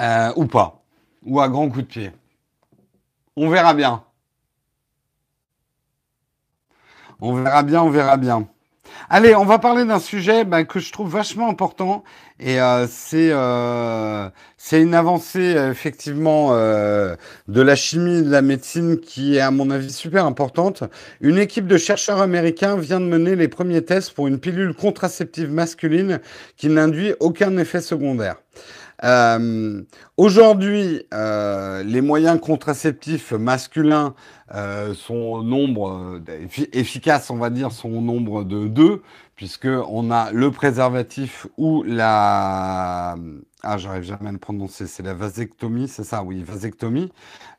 euh, ou pas ou à grand coup de pied. On verra bien. On verra bien, on verra bien. Allez, on va parler d'un sujet ben, que je trouve vachement important et euh, euh, c'est une avancée effectivement euh, de la chimie de la médecine qui est à mon avis super importante. Une équipe de chercheurs américains vient de mener les premiers tests pour une pilule contraceptive masculine qui n'induit aucun effet secondaire. Euh, Aujourd'hui, euh, les moyens contraceptifs masculins euh, sont au nombre euh, efficaces, on va dire, sont au nombre de deux, puisque on a le préservatif ou la ah, j'arrive jamais à le prononcer, c'est la vasectomie, c'est ça, oui, vasectomie.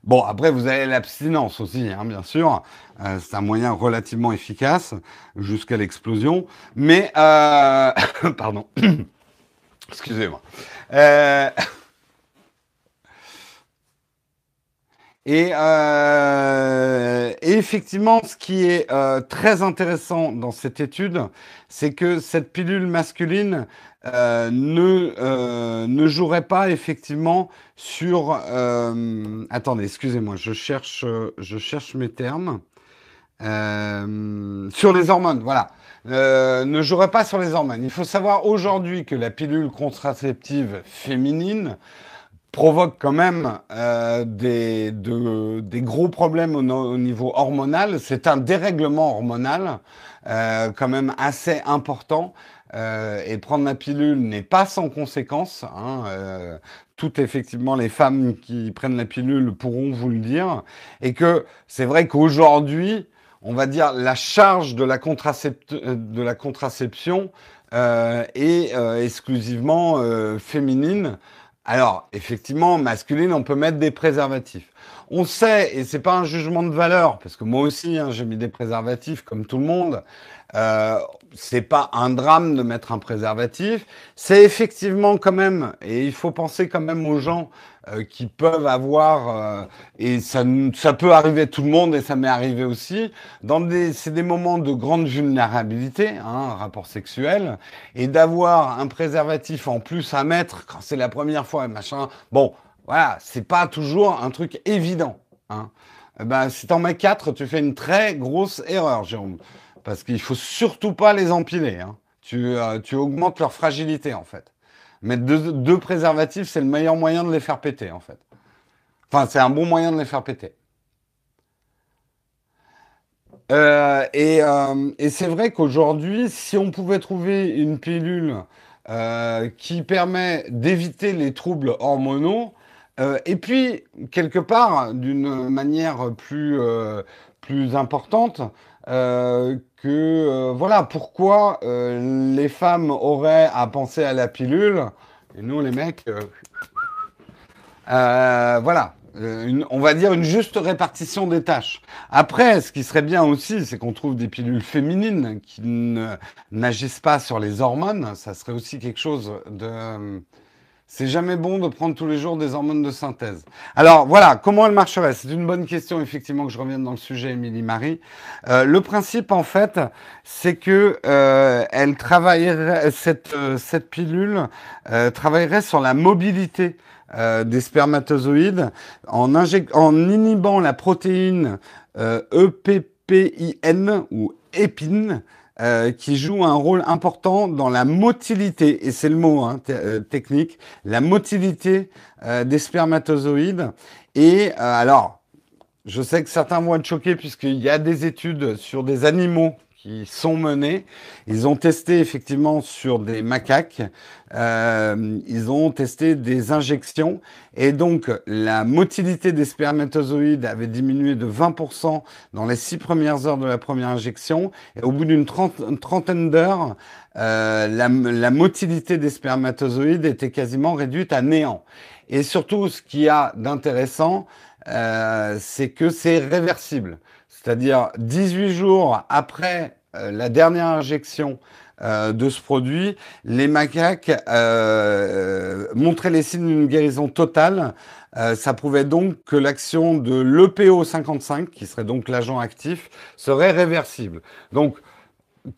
Bon, après, vous avez l'abstinence aussi, hein, bien sûr. Euh, c'est un moyen relativement efficace jusqu'à l'explosion. Mais, euh... pardon, excusez-moi. Euh... Et, euh, et, effectivement, ce qui est euh, très intéressant dans cette étude, c'est que cette pilule masculine ne, ne jouerait pas effectivement sur... Attendez, excusez-moi, je cherche, je cherche mes termes. sur les hormones, voilà. Ne jouerait pas sur les hormones. Il faut savoir aujourd'hui que la pilule contraceptive féminine provoque quand même euh, des, de, des gros problèmes au, niveau hormonal. C'est un dérèglement hormonal euh, quand même assez important. Euh, et prendre la pilule n'est pas sans conséquences. Hein, euh, toutes effectivement les femmes qui prennent la pilule pourront vous le dire. Et que c'est vrai qu'aujourd'hui, on va dire la charge de la, la contraception euh, est euh, exclusivement féminine. Alors, effectivement, masculine, on peut mettre des préservatifs. On sait, et c'est pas un jugement de valeur, parce que moi aussi, hein, j'ai mis des préservatifs comme tout le monde. Euh, c'est pas un drame de mettre un préservatif. C'est effectivement quand même, et il faut penser quand même aux gens euh, qui peuvent avoir, euh, et ça, ça peut arriver à tout le monde, et ça m'est arrivé aussi, dans des, c'est des moments de grande vulnérabilité, hein, rapport sexuel, et d'avoir un préservatif en plus à mettre quand c'est la première fois, machin. Bon, voilà, c'est pas toujours un truc évident. Hein. Eh ben, si t'en mets 4, tu fais une très grosse erreur, Jérôme. Parce qu'il faut surtout pas les empiler. Hein. Tu, euh, tu, augmentes leur fragilité, en fait. Mettre deux, préservatifs, c'est le meilleur moyen de les faire péter, en fait. Enfin, c'est un bon moyen de les faire péter. Euh, et, euh, et c'est vrai qu'aujourd'hui, si on pouvait trouver une pilule qui permet d'éviter les troubles hormonaux, euh, et puis, quelque part, d'une manière plus, euh, plus importante, euh, que voilà, pourquoi les femmes auraient à penser à la pilule, et nous les mecs, voilà, on va dire une juste répartition des tâches. Après, ce qui serait bien aussi, c'est qu'on trouve des pilules féminines qui n'agissent pas sur les hormones. Ça serait aussi quelque chose de c'est jamais bon de prendre tous les jours des hormones de synthèse. Alors voilà, comment elle marcherait? C'est une bonne question, effectivement, que je revienne dans le sujet, Émilie Marie. Euh, le principe, en fait, c'est que euh, elle travaillerait cette euh, cette pilule euh, travaillerait sur la mobilité euh, des spermatozoïdes en, en inhibant la protéine EPPIN e ou épine euh, qui joue un rôle important dans la motilité, et c'est le mot hein, euh, technique, la motilité euh, des spermatozoïdes. Et alors, je sais que certains vont être choqués puisqu'il y a des études sur des animaux qui sont menés. Ils ont testé effectivement sur des macaques, euh, ils ont testé des injections et donc la motilité des spermatozoïdes avait diminué de 20% dans les six premières heures de la première injection et au bout d'une trentaine d'heures, euh, la, motilité des spermatozoïdes était quasiment réduite à néant. Et surtout, ce qu'il y a d'intéressant, euh, c'est que c'est réversible. C'est-à-dire 18 jours après euh, la dernière injection euh, de ce produit, les macaques euh, montraient les signes d'une guérison totale. ça prouvait donc que l'action de l'EPO55, qui serait donc l'agent actif, serait réversible. Donc,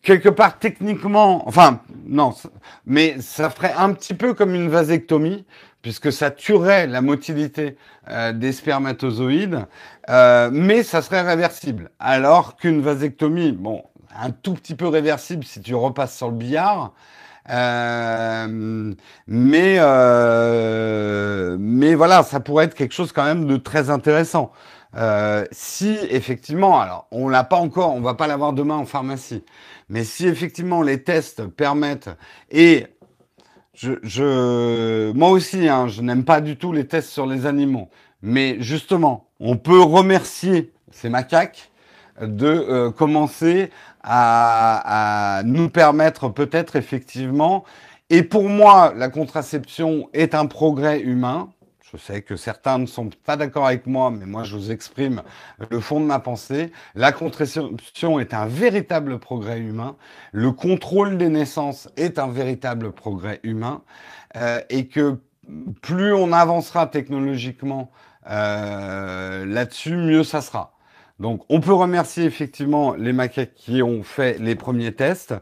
quelque part techniquement, enfin non, mais ça ferait un petit peu comme une vasectomie, puisque ça tuerait la motilité euh, des spermatozoïdes, euh, mais ça serait réversible. Alors qu'une vasectomie, bon, un tout petit peu réversible si tu repasses sur le billard, euh, mais mais voilà, ça pourrait être quelque chose quand même de très intéressant. Si effectivement, alors on l'a pas encore, on va pas l'avoir demain en pharmacie, mais si effectivement les tests permettent et je, je moi aussi, hein, je n'aime pas du tout les tests sur les animaux, mais justement, on peut remercier ces macaques de euh, commencer à, à, nous permettre peut-être effectivement. Et pour moi, la contraception est un progrès humain. Je sais que certains ne sont pas d'accord avec moi, mais moi je vous exprime le fond de ma pensée. La contraception est un véritable progrès humain. Le contrôle des naissances est un véritable progrès humain. Euh, et que plus on avancera technologiquement euh, là-dessus, mieux ça sera. Donc on peut remercier effectivement les macaques qui ont fait les premiers tests.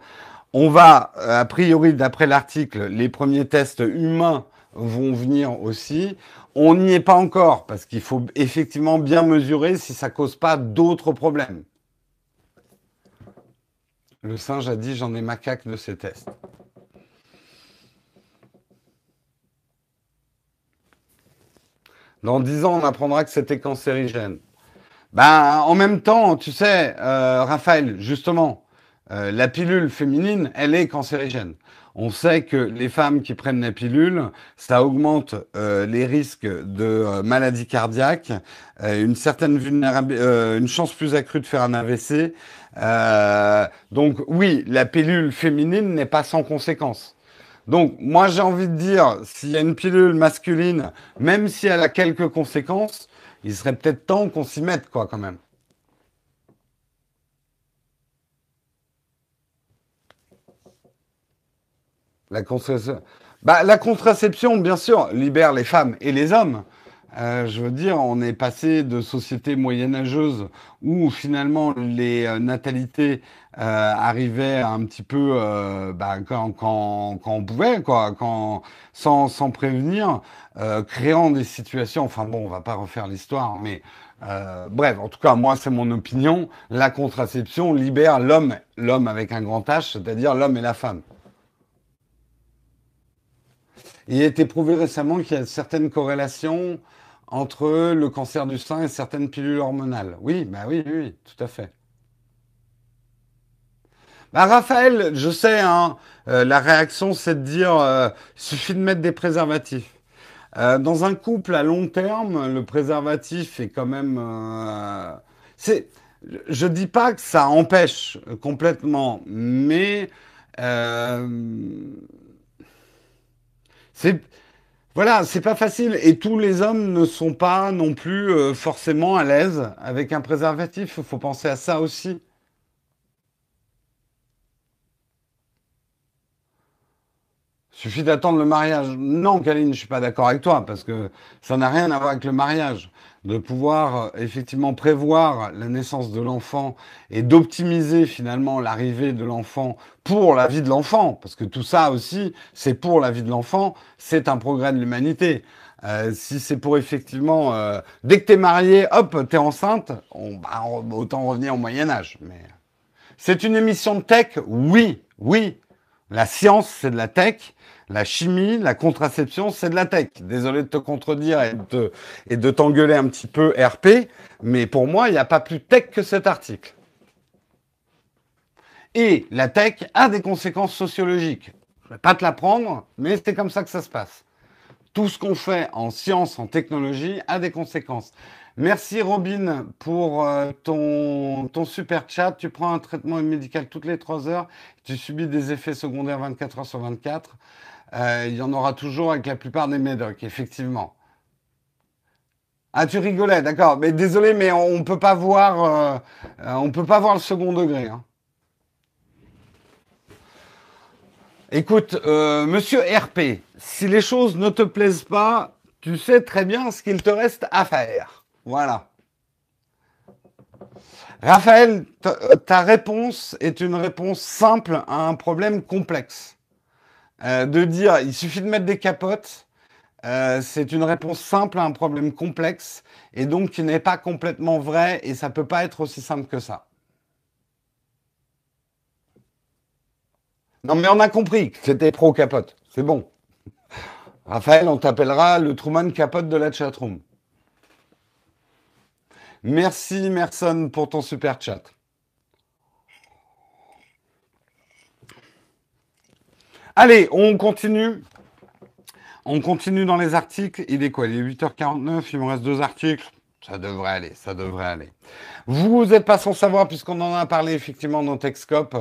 On va, a priori, d'après l'article, les premiers tests humains vont venir aussi. On n'y est pas encore parce qu'il faut effectivement bien mesurer si ça cause pas d'autres problèmes. Le singe a dit j'en ai macaque de ces tests. Dans dix ans, on apprendra que c'était cancérigène. Ben, en même temps, tu sais, euh, Raphaël, justement, euh, la pilule féminine, elle est cancérigène. On sait que les femmes qui prennent la pilule, ça augmente euh, les risques de euh, maladies cardiaques, euh, une certaine vulnérabilité, une chance plus accrue de faire un AVC. donc oui, la pilule féminine n'est pas sans conséquences. Donc moi j'ai envie de dire, s'il y a une pilule masculine, même si elle a quelques conséquences, il serait peut-être temps qu'on s'y mette quoi quand même. La contraception, bah, la contraception, bien sûr, libère les femmes et les hommes. Euh, je veux dire, on est passé de sociétés moyenâgeuses où finalement les euh, natalités euh, arrivaient un petit peu bah, quand, quand, quand, on pouvait, quoi, quand, sans, sans prévenir, créant des situations. Enfin bon, on va pas refaire l'histoire, mais bref, en tout cas, moi, c'est mon opinion. La contraception libère l'homme, l'homme avec un grand H, c'est-à-dire l'homme et la femme. Il a été prouvé récemment qu'il y a certaines corrélations entre le cancer du sein et certaines pilules hormonales. Oui, bah oui, oui, tout à fait. Bah, Raphaël, je sais, hein, euh, la réaction, c'est de dire, euh, il suffit de mettre des préservatifs. Euh, dans un couple à long terme, le préservatif est quand même... c'est, je dis pas que ça empêche complètement, mais voilà, c'est pas facile. Et tous les hommes ne sont pas non plus euh, forcément à l'aise avec un préservatif. Il faut penser à ça aussi. Suffit d'attendre le mariage. Non, Kaline, je suis pas d'accord avec toi parce que ça n'a rien à voir avec le mariage de pouvoir euh, effectivement prévoir la naissance de l'enfant et d'optimiser finalement l'arrivée de l'enfant pour la vie de l'enfant, parce que tout ça aussi, c'est pour la vie de l'enfant, c'est un progrès de l'humanité. Euh, si c'est pour effectivement, euh, dès que t'es marié, hop, t'es enceinte, autant revenir au Moyen Âge. Mais c'est une émission de tech, oui, oui. La science, c'est de la tech. La chimie, la contraception, c'est de la tech. Désolé de te contredire et de, t'engueuler un petit peu RP, mais pour moi, il n'y a pas plus tech que cet article. Et la tech a des conséquences sociologiques. Je ne vais pas te l'apprendre, mais c'est comme ça que ça se passe. Tout ce qu'on fait en science, en technologie, a des conséquences. Merci Robin pour euh, ton, ton super chat. Tu prends un traitement médical toutes les 3 heures. Tu subis des effets secondaires 24 heures sur 24. Euh, il y en aura toujours avec la plupart des médocs, effectivement. Ah, tu rigolais, d'accord. Mais désolé, mais on peut pas voir, euh, euh, peut pas voir le second degré. Hein. Écoute, Monsieur RP, si les choses ne te plaisent pas, tu sais très bien ce qu'il te reste à faire. Voilà. Raphaël, ta réponse est une réponse simple à un problème complexe. Euh, de dire il suffit de mettre des capotes, euh, c'est une réponse simple à un problème complexe et donc qui n'est pas complètement vrai et ça peut pas être aussi simple que ça. Non mais on a compris que c'était pro capote, c'est bon. Raphaël, on t'appellera le Truman capote de la chatroom. Merci Merson pour ton super chat. Allez, on continue. On continue dans les articles. Il est quoi? Il est 8h49, il me reste deux articles. Ça devrait aller, ça devrait aller. Vous n'êtes pas sans savoir, puisqu'on en a parlé effectivement dans Techscope,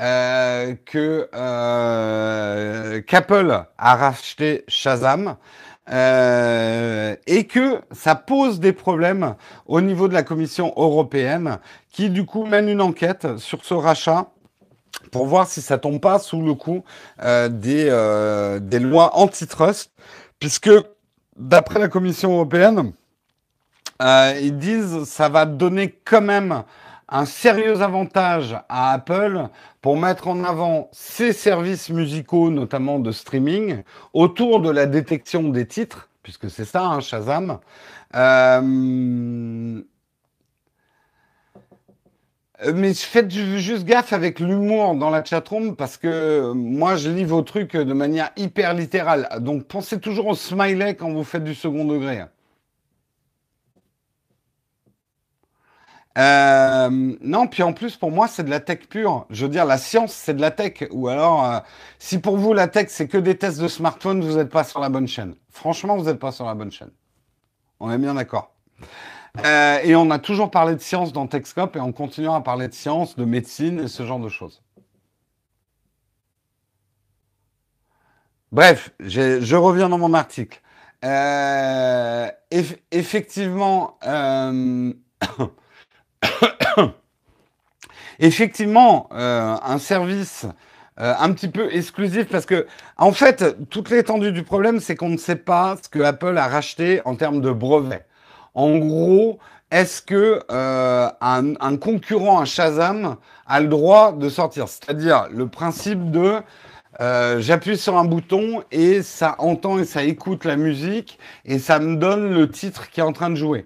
euh, que euh, a racheté Shazam. Euh, et que ça pose des problèmes au niveau de la Commission européenne, qui du coup mène une enquête sur ce rachat pour voir si ça tombe pas sous le coup euh, des, euh, des lois antitrust, puisque d'après la Commission européenne, euh, ils disent ça va donner quand même un sérieux avantage à Apple pour mettre en avant ses services musicaux, notamment de streaming, autour de la détection des titres, puisque c'est ça, hein, Shazam. Euh, mais faites juste gaffe avec l'humour dans la chatroom parce que euh, moi je lis vos trucs de manière hyper littérale. Donc pensez toujours au smiley quand vous faites du second degré. Euh, non, puis en plus pour moi c'est de la tech pure. Je veux dire la science c'est de la tech. Ou alors si pour vous la tech c'est que des tests de smartphone, vous n'êtes pas sur la bonne chaîne. Franchement vous n'êtes pas sur la bonne chaîne. On est bien d'accord. Euh, et on a toujours parlé de science dans Techscope et on continuera à parler de science, de médecine et ce genre de choses. Bref, je reviens dans mon article. Euh, effectivement, euh, effectivement, un service un petit peu exclusif parce que, en fait, toute l'étendue du problème, c'est qu'on ne sait pas ce que Apple a racheté en termes de brevets. En gros, est-ce que euh, un, concurrent à Shazam a le droit de sortir? C'est-à-dire le principe de euh, j'appuie sur un bouton et ça entend et ça écoute la musique et ça me donne le titre qui est en train de jouer.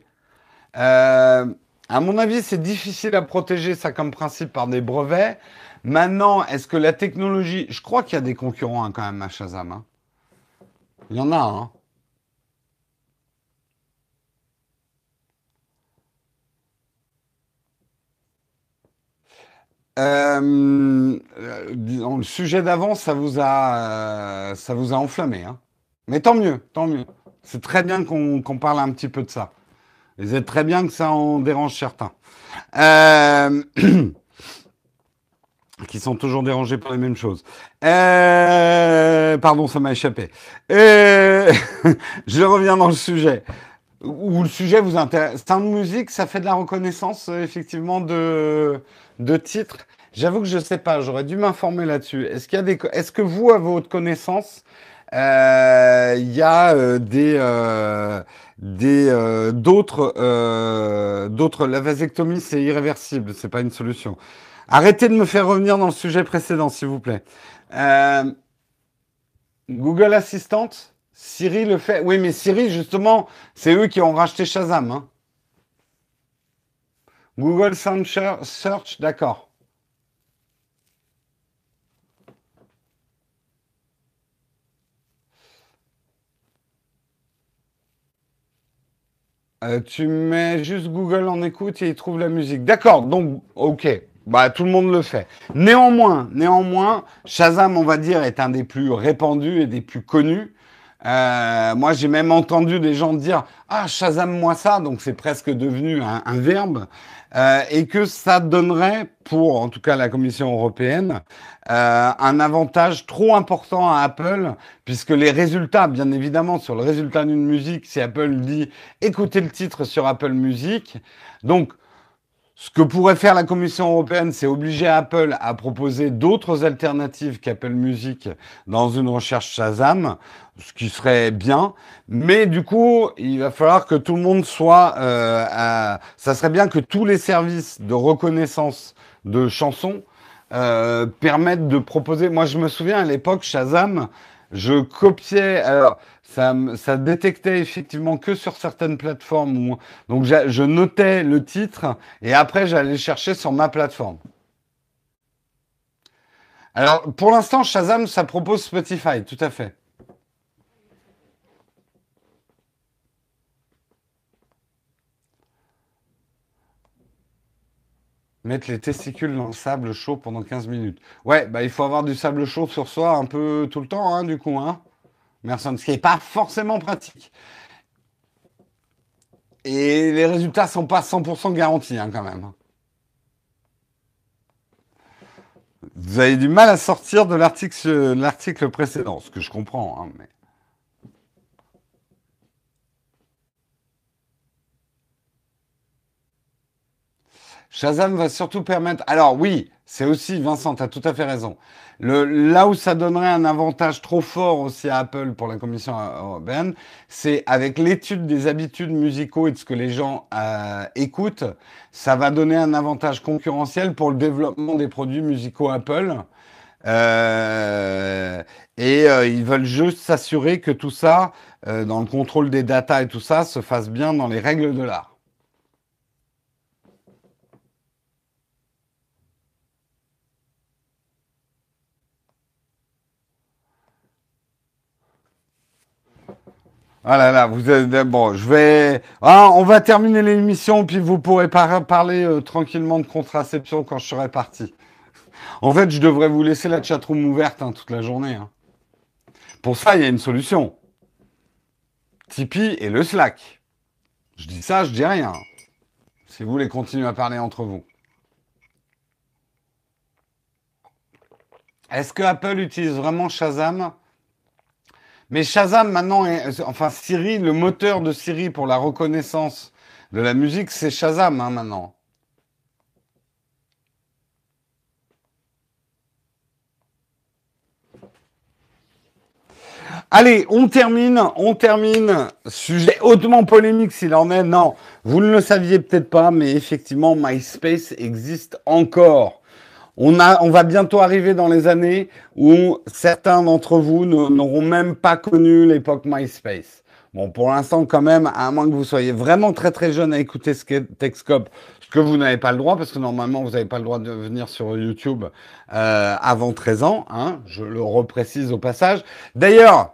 Euh, à mon avis, c'est difficile à protéger ça comme principe par des brevets. Maintenant, est-ce que la technologie... Je crois qu'il y a des concurrents hein, quand même à Shazam. Hein. Il y en a, hein. Euh, le sujet d'avant, ça vous a, ça vous a enflammé, hein. Mais tant mieux, tant mieux. C'est très bien qu'on parle un petit peu de ça. Et c'est très bien que ça en dérange certains. Euh, qui sont toujours dérangés par les mêmes choses. Euh, pardon, ça m'a échappé. Euh, je reviens dans le sujet. Où le sujet vous intéresse. Sound Music, ça fait de la reconnaissance, effectivement, de de titres. J'avoue que je sais pas, j'aurais dû m'informer là-dessus. Est-ce qu'il y a des, est-ce que vous, à votre connaissance, euh, il y a euh, des, euh, des d'autres, d'autres. La vasectomie, c'est irréversible, c'est pas une solution. Arrêtez de me faire revenir dans le sujet précédent, s'il vous plaît. Google Assistant, Siri le fait. Oui, mais Siri, justement, c'est eux qui ont racheté Shazam. Hein. Google Search, d'accord. Euh, tu mets juste Google en écoute et il trouve la musique. D'accord, donc ok, bah tout le monde le fait. Néanmoins, néanmoins, Shazam, on va dire, est un des plus répandus et des plus connus. Euh, moi, j'ai même entendu des gens dire ah Shazam moi ça, donc c'est presque devenu un, un verbe. Euh, et que ça donnerait, pour en tout cas la Commission européenne, euh, un avantage trop important à Apple, puisque les résultats, bien évidemment, sur le résultat d'une musique, si Apple dit écoutez le titre sur Apple Music, donc ce que pourrait faire la Commission européenne, c'est obliger Apple à proposer d'autres alternatives qu'Apple Music dans une recherche Shazam, ce qui serait bien. Mais du coup, il va falloir que tout le monde soit... Euh, à... Ça serait bien que tous les services de reconnaissance de chansons euh, permettent de proposer... Moi, je me souviens à l'époque, Shazam, je copiais... Alors, ça, ça détectait effectivement que sur certaines plateformes. Où, donc je notais le titre et après j'allais chercher sur ma plateforme. Alors pour l'instant, Shazam, ça propose Spotify, tout à fait. Mettre les testicules dans le sable chaud pendant 15 minutes. Ouais, bah il faut avoir du sable chaud sur soi un peu tout le temps, hein, du coup, hein. Merci. Ce qui n'est pas forcément pratique. Et les résultats sont pas 100% garantis hein, quand même. Vous avez du mal à sortir de l'article précédent, ce que je comprends. Hein, mais... Shazam va surtout permettre. Alors oui, c'est aussi, Vincent, tu as tout à fait raison. Là où ça donnerait un avantage trop fort aussi à Apple pour la Commission européenne, c'est avec l'étude des habitudes musicaux et de ce que les gens euh, écoutent, ça va donner un avantage concurrentiel pour le développement des produits musicaux Apple. Euh, et euh, ils veulent juste s'assurer que tout ça, dans le contrôle des datas et tout ça, se fasse bien dans les règles de l'art. Ah là là, vous êtes bon. Je vais. Ah, on va terminer l'émission, puis vous pourrez parler euh, tranquillement de contraception quand je serai parti. En fait, je devrais vous laisser la chatroom ouverte hein, toute la journée. Hein. Pour ça, il y a une solution. Tipeee et le Slack. Je dis ça, je dis rien. Si vous voulez continuer à parler entre vous. Est-ce que Apple utilise vraiment Shazam? Mais Shazam, maintenant, est, enfin Siri, le moteur de Siri pour la reconnaissance de la musique, c'est Shazam hein, maintenant. Allez, on termine, on termine. Sujet hautement polémique s'il en est. Non, vous ne le saviez peut-être pas, mais effectivement, MySpace existe encore. On, a, on va bientôt arriver dans les années où certains d'entre vous n'auront même pas connu l'époque MySpace. Bon, pour l'instant, quand même, à moins que vous soyez vraiment très très jeune à écouter ce Techscope, ce que vous n'avez pas le droit, parce que normalement, vous n'avez pas le droit de venir sur YouTube euh, avant 13 ans, hein, je le reprécise au passage. D'ailleurs,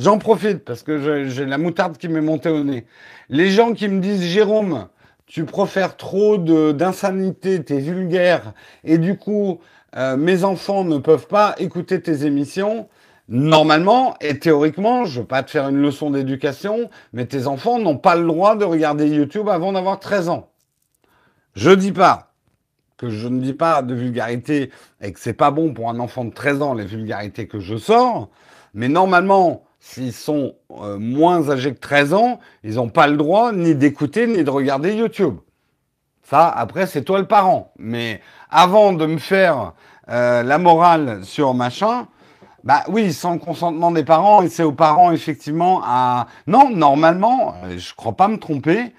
j'en profite, parce que j'ai la moutarde qui m'est montée au nez. Les gens qui me disent, Jérôme, tu profères trop d'insanité, t'es vulgaire, et du coup, euh, mes enfants ne peuvent pas écouter tes émissions, Normalement et théoriquement, je veux pas te faire une leçon d'éducation, mais tes enfants n'ont pas le droit de regarder YouTube avant d'avoir 13 ans. Je dis pas que je ne dis pas de vulgarité et que c'est pas bon pour un enfant de 13 ans les vulgarités que je sors, mais normalement, s'ils sont euh, moins âgés que 13 ans, ils n'ont pas le droit ni d'écouter ni de regarder YouTube. Ça, après, c'est toi le parent. Mais avant de me faire euh, la morale sur machin, bah oui, sans le consentement des parents, et c'est aux parents effectivement à... Non, normalement, euh, je crois pas me tromper,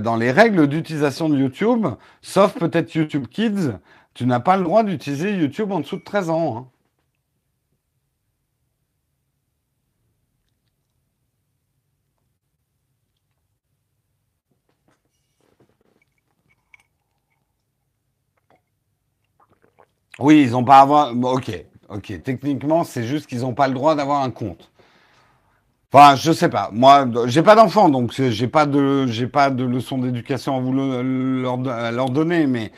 dans les règles d'utilisation de YouTube, sauf peut-être YouTube Kids, tu n'as pas le droit d'utiliser YouTube en dessous de 13 ans. Hein. Oui, ils n'ont pas avoir... ok, ok. Techniquement, c'est juste qu'ils n'ont pas le droit d'avoir un compte. Enfin, je sais pas. Moi, j'ai pas d'enfant, donc j'ai pas de, j'ai pas de leçon d'éducation à vous leur, donner. Mais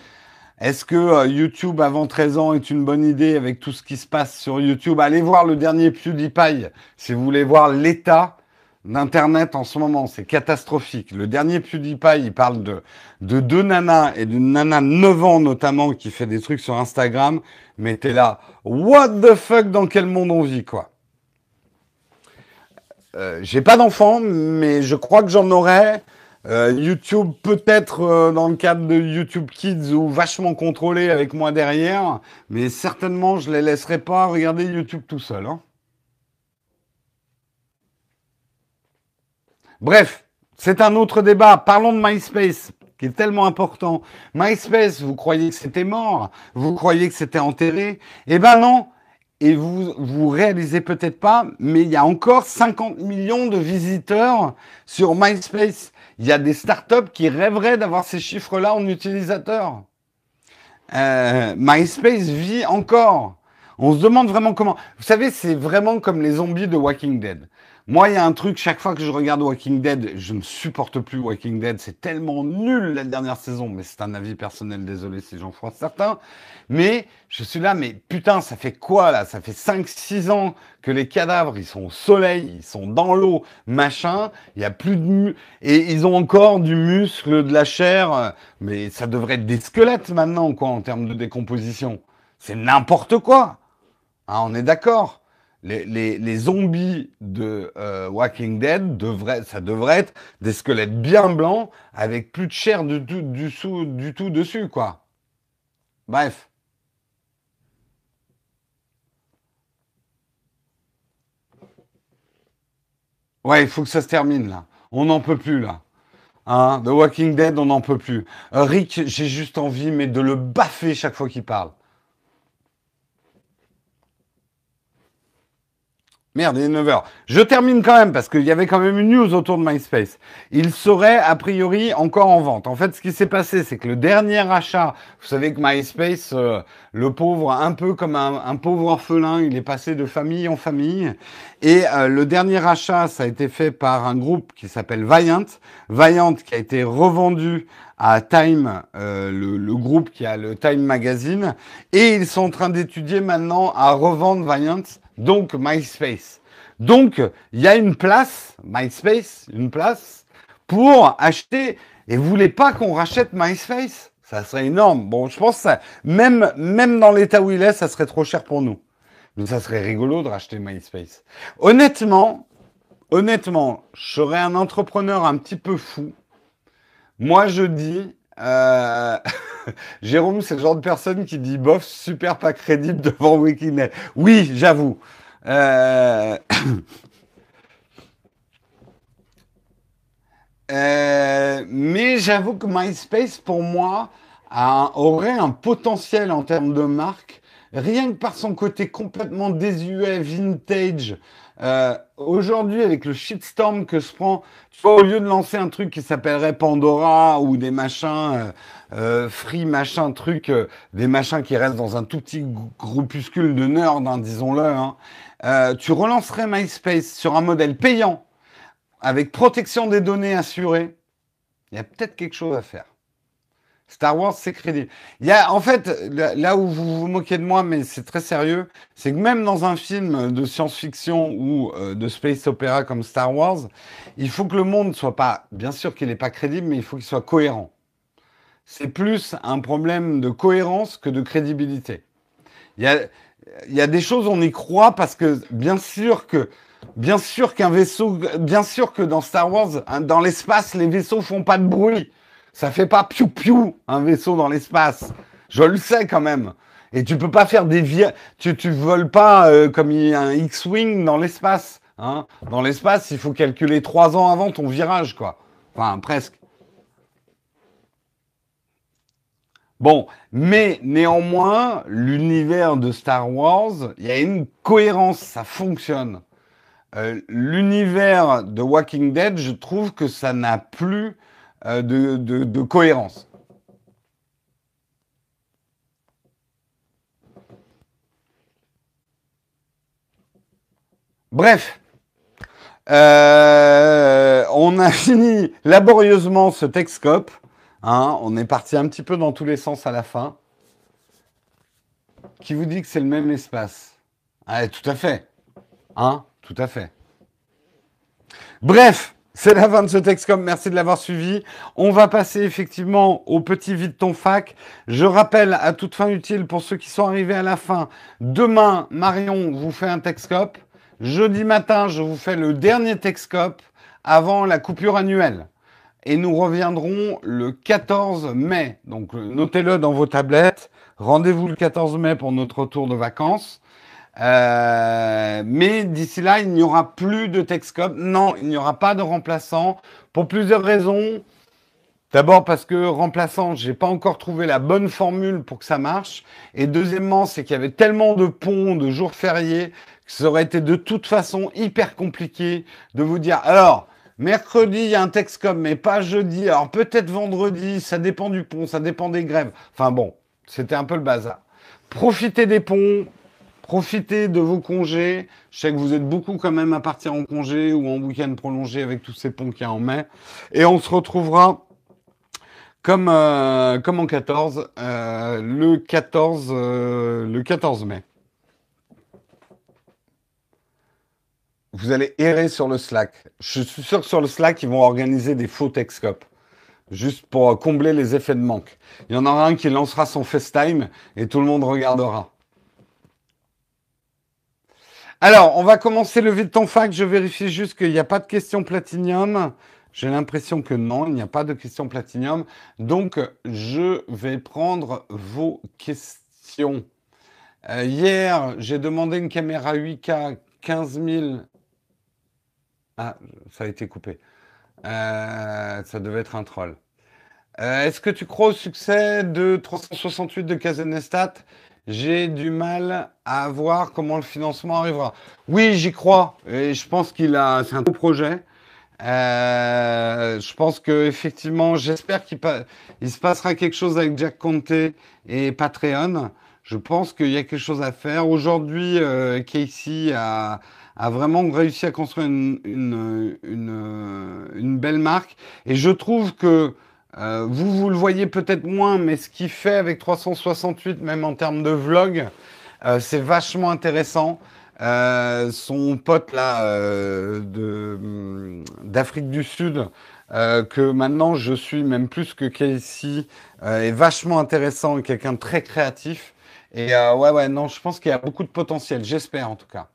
est-ce que euh, YouTube avant 13 ans est une bonne idée avec tout ce qui se passe sur YouTube? Allez voir le dernier PewDiePie si vous voulez voir l'état d'Internet en ce moment. C'est catastrophique. Le dernier PewDiePie, il parle de, de deux nanas et d'une nana de 9 ans notamment qui fait des trucs sur Instagram. Mais t'es là, what the fuck, dans quel monde on vit, quoi? Euh, J'ai pas d'enfant, mais je crois que j'en aurai. Euh, YouTube peut-être euh, dans le cadre de YouTube Kids ou vachement contrôlé avec moi derrière, mais certainement je les laisserai pas regarder YouTube tout seul. Hein. Bref, c'est un autre débat. Parlons de MySpace, qui est tellement important. MySpace, vous croyez que c'était mort? Vous croyez que c'était enterré? Eh ben non et vous vous réalisez peut-être pas, mais il y a encore 50 millions de visiteurs sur MySpace. Il y a des startups qui rêveraient d'avoir ces chiffres-là en utilisateurs. Euh, MySpace vit encore. On se demande vraiment comment. Vous savez, c'est vraiment comme les zombies de Walking Dead. Moi, il y a un truc, chaque fois que je regarde Walking Dead, je ne supporte plus Walking Dead. C'est tellement nul la dernière saison, mais c'est un avis personnel, désolé si j'en froisse certains. Mais je suis là, mais putain, ça fait quoi là? Ça fait 5-6 ans que les cadavres, ils sont au soleil, ils sont dans l'eau, machin. Il y a plus de... Et ils ont encore du muscle, de la chair. Mais ça devrait être des squelettes maintenant, quoi, en termes de décomposition. C'est n'importe quoi. Ah, on est d'accord les, zombies de euh, Walking Dead, devraient, ça devrait être des squelettes bien blancs avec plus de chair du tout, dessus, quoi. Bref. Ouais, il faut que ça se termine, là. On n'en peut plus, là. Hein, The Walking Dead, on n'en peut plus. Euh, Rick, j'ai juste envie, mais de le baffer chaque fois qu'il parle. Merde, il est 9h. Je termine quand même parce qu'il y avait quand même une news autour de MySpace. Il serait a priori encore en vente. En fait, ce qui s'est passé, c'est que le dernier achat, vous savez que MySpace, euh, le pauvre, un peu comme un, pauvre orphelin, il est passé de famille en famille. Et euh, le dernier achat, ça a été fait par un groupe qui s'appelle Viant. Viant qui a été revendu à Time, euh, le, le, groupe qui a le Time Magazine. Et ils sont en train d'étudier maintenant à revendre Viant donc MySpace. Donc, il y a une place, MySpace, une place, pour acheter. Et vous voulez pas qu'on rachète MySpace? Ça serait énorme. Bon, je pense que même, même dans l'état où il est, ça serait trop cher pour nous. Mais ça serait rigolo de racheter MySpace. Honnêtement, honnêtement, je serais un entrepreneur un petit peu fou. Moi, je dis, euh, Jérôme, c'est le genre de personne qui dit bof, super pas crédible devant Wikinet. Oui, j'avoue. Euh, euh, mais j'avoue que MySpace, pour moi, aurait un potentiel en termes de marque, rien que par son côté complètement désuet, vintage, euh, aujourd'hui, avec le shitstorm que se prend, tu vois, au lieu de lancer un truc qui s'appellerait Pandora ou des machins, euh, euh, free machin truc, euh, des machins qui restent dans un tout petit grou- groupuscule de nerds, hein, disons-le, hein, euh, tu relancerais MySpace sur un modèle payant, avec protection des données assurée, il y a peut-être quelque chose à faire. Star Wars, c'est crédible. Il y a, en fait, là où vous vous moquez de moi, mais c'est très sérieux, c'est que même dans un film de science-fiction ou euh, de space opéra comme Star Wars, il faut que le monde soit pas, bien sûr qu'il n'est pas crédible, mais il faut qu'il soit cohérent. C'est plus un problème de cohérence que de crédibilité. Il y a, il y a des choses, on y croit parce que bien sûr que, bien sûr qu'un vaisseau, bien sûr que dans Star Wars, hein, dans l'espace, les vaisseaux font pas de bruit. Ça fait pas piou piou un vaisseau dans l'espace. Je le sais quand même. Et tu peux pas faire des via... tu tu voles pas euh, comme un X-wing dans l'espace. Hein. Dans l'espace, il faut calculer trois ans avant ton virage, quoi. Enfin, presque. Bon, mais néanmoins, l'univers de Star Wars, il y a une cohérence, ça fonctionne. Euh, l'univers de Walking Dead, je trouve que ça n'a plus de, de- de cohérence. Bref, euh, on a fini laborieusement ce Texcope. Hein, on est parti un petit peu dans tous les sens à la fin. Qui vous dit que c'est le même espace? Ah, tout à fait. Hein, tout à fait. Bref, c'est la fin de ce Texcom. Merci de l'avoir suivi. On va passer effectivement au petit vide ton fac. Je rappelle à toute fin utile pour ceux qui sont arrivés à la fin. Demain, Marion vous fait un Texcop. Jeudi matin, je vous fais le dernier Texcop avant la coupure annuelle. Et nous reviendrons le 14 mai. Donc notez-le dans vos tablettes. Rendez-vous le 14 mai pour notre retour de vacances. Euh, mais d'ici là, il n'y aura plus de Texcop. Non, il n'y aura pas de remplaçant pour plusieurs raisons. D'abord parce que remplaçant, j'ai pas encore trouvé la bonne formule pour que ça marche. Et deuxièmement, c'est qu'il y avait tellement de ponts, de jours fériés, que ça aurait été de toute façon hyper compliqué de vous dire, alors, mercredi, il y a un Texcom, mais pas jeudi, alors peut-être vendredi, ça dépend du pont, ça dépend des grèves. Enfin bon, c'était un peu le bazar. Profitez des ponts, Profitez de vos congés. Je sais que vous êtes beaucoup quand même à partir en congé ou en week-end prolongé avec tous ces ponts qu'il y a en mai. Et on se retrouvera comme, euh, en 14, euh, le 14, euh, le 14 mai. Vous allez errer sur le Slack. Je suis sûr que sur le Slack, ils vont organiser des faux Texcop. Juste pour combler les effets de manque. Il y en aura un qui lancera son FaceTime et tout le monde regardera. Alors, on va commencer le vide ton fac. Je vérifie juste qu'il n'y a pas de questions platinium. J'ai l'impression que non, il n'y a pas de questions platinium. Donc, je vais prendre vos questions. Euh, hier, j'ai demandé une caméra 8K 15 000. Ah, ça a été coupé. Euh, ça devait être un troll. Euh, Est-ce que tu crois au succès de 368 de Kazenestat J'ai du mal à voir comment le financement arrivera. Oui, j'y crois. Et je pense qu'il a, c'est un beau projet. Euh, je pense que effectivement, j'espère qu'il se passera quelque chose avec Jack Conte et Patreon. Je pense qu'il y a quelque chose à faire. Aujourd'hui, euh, Casey a, vraiment réussi à construire une belle marque. Et je trouve que euh, vous, vous le voyez peut-être moins, mais ce qu'il fait avec 368, même en termes de vlog, euh, c'est vachement intéressant. Euh, son pote là euh, de hum, d'Afrique du Sud, euh, que maintenant je suis même plus que Casey, est vachement intéressant et quelqu'un de très créatif. Et ouais, ouais, non, je pense qu'il y a beaucoup de potentiel, j'espère en tout cas.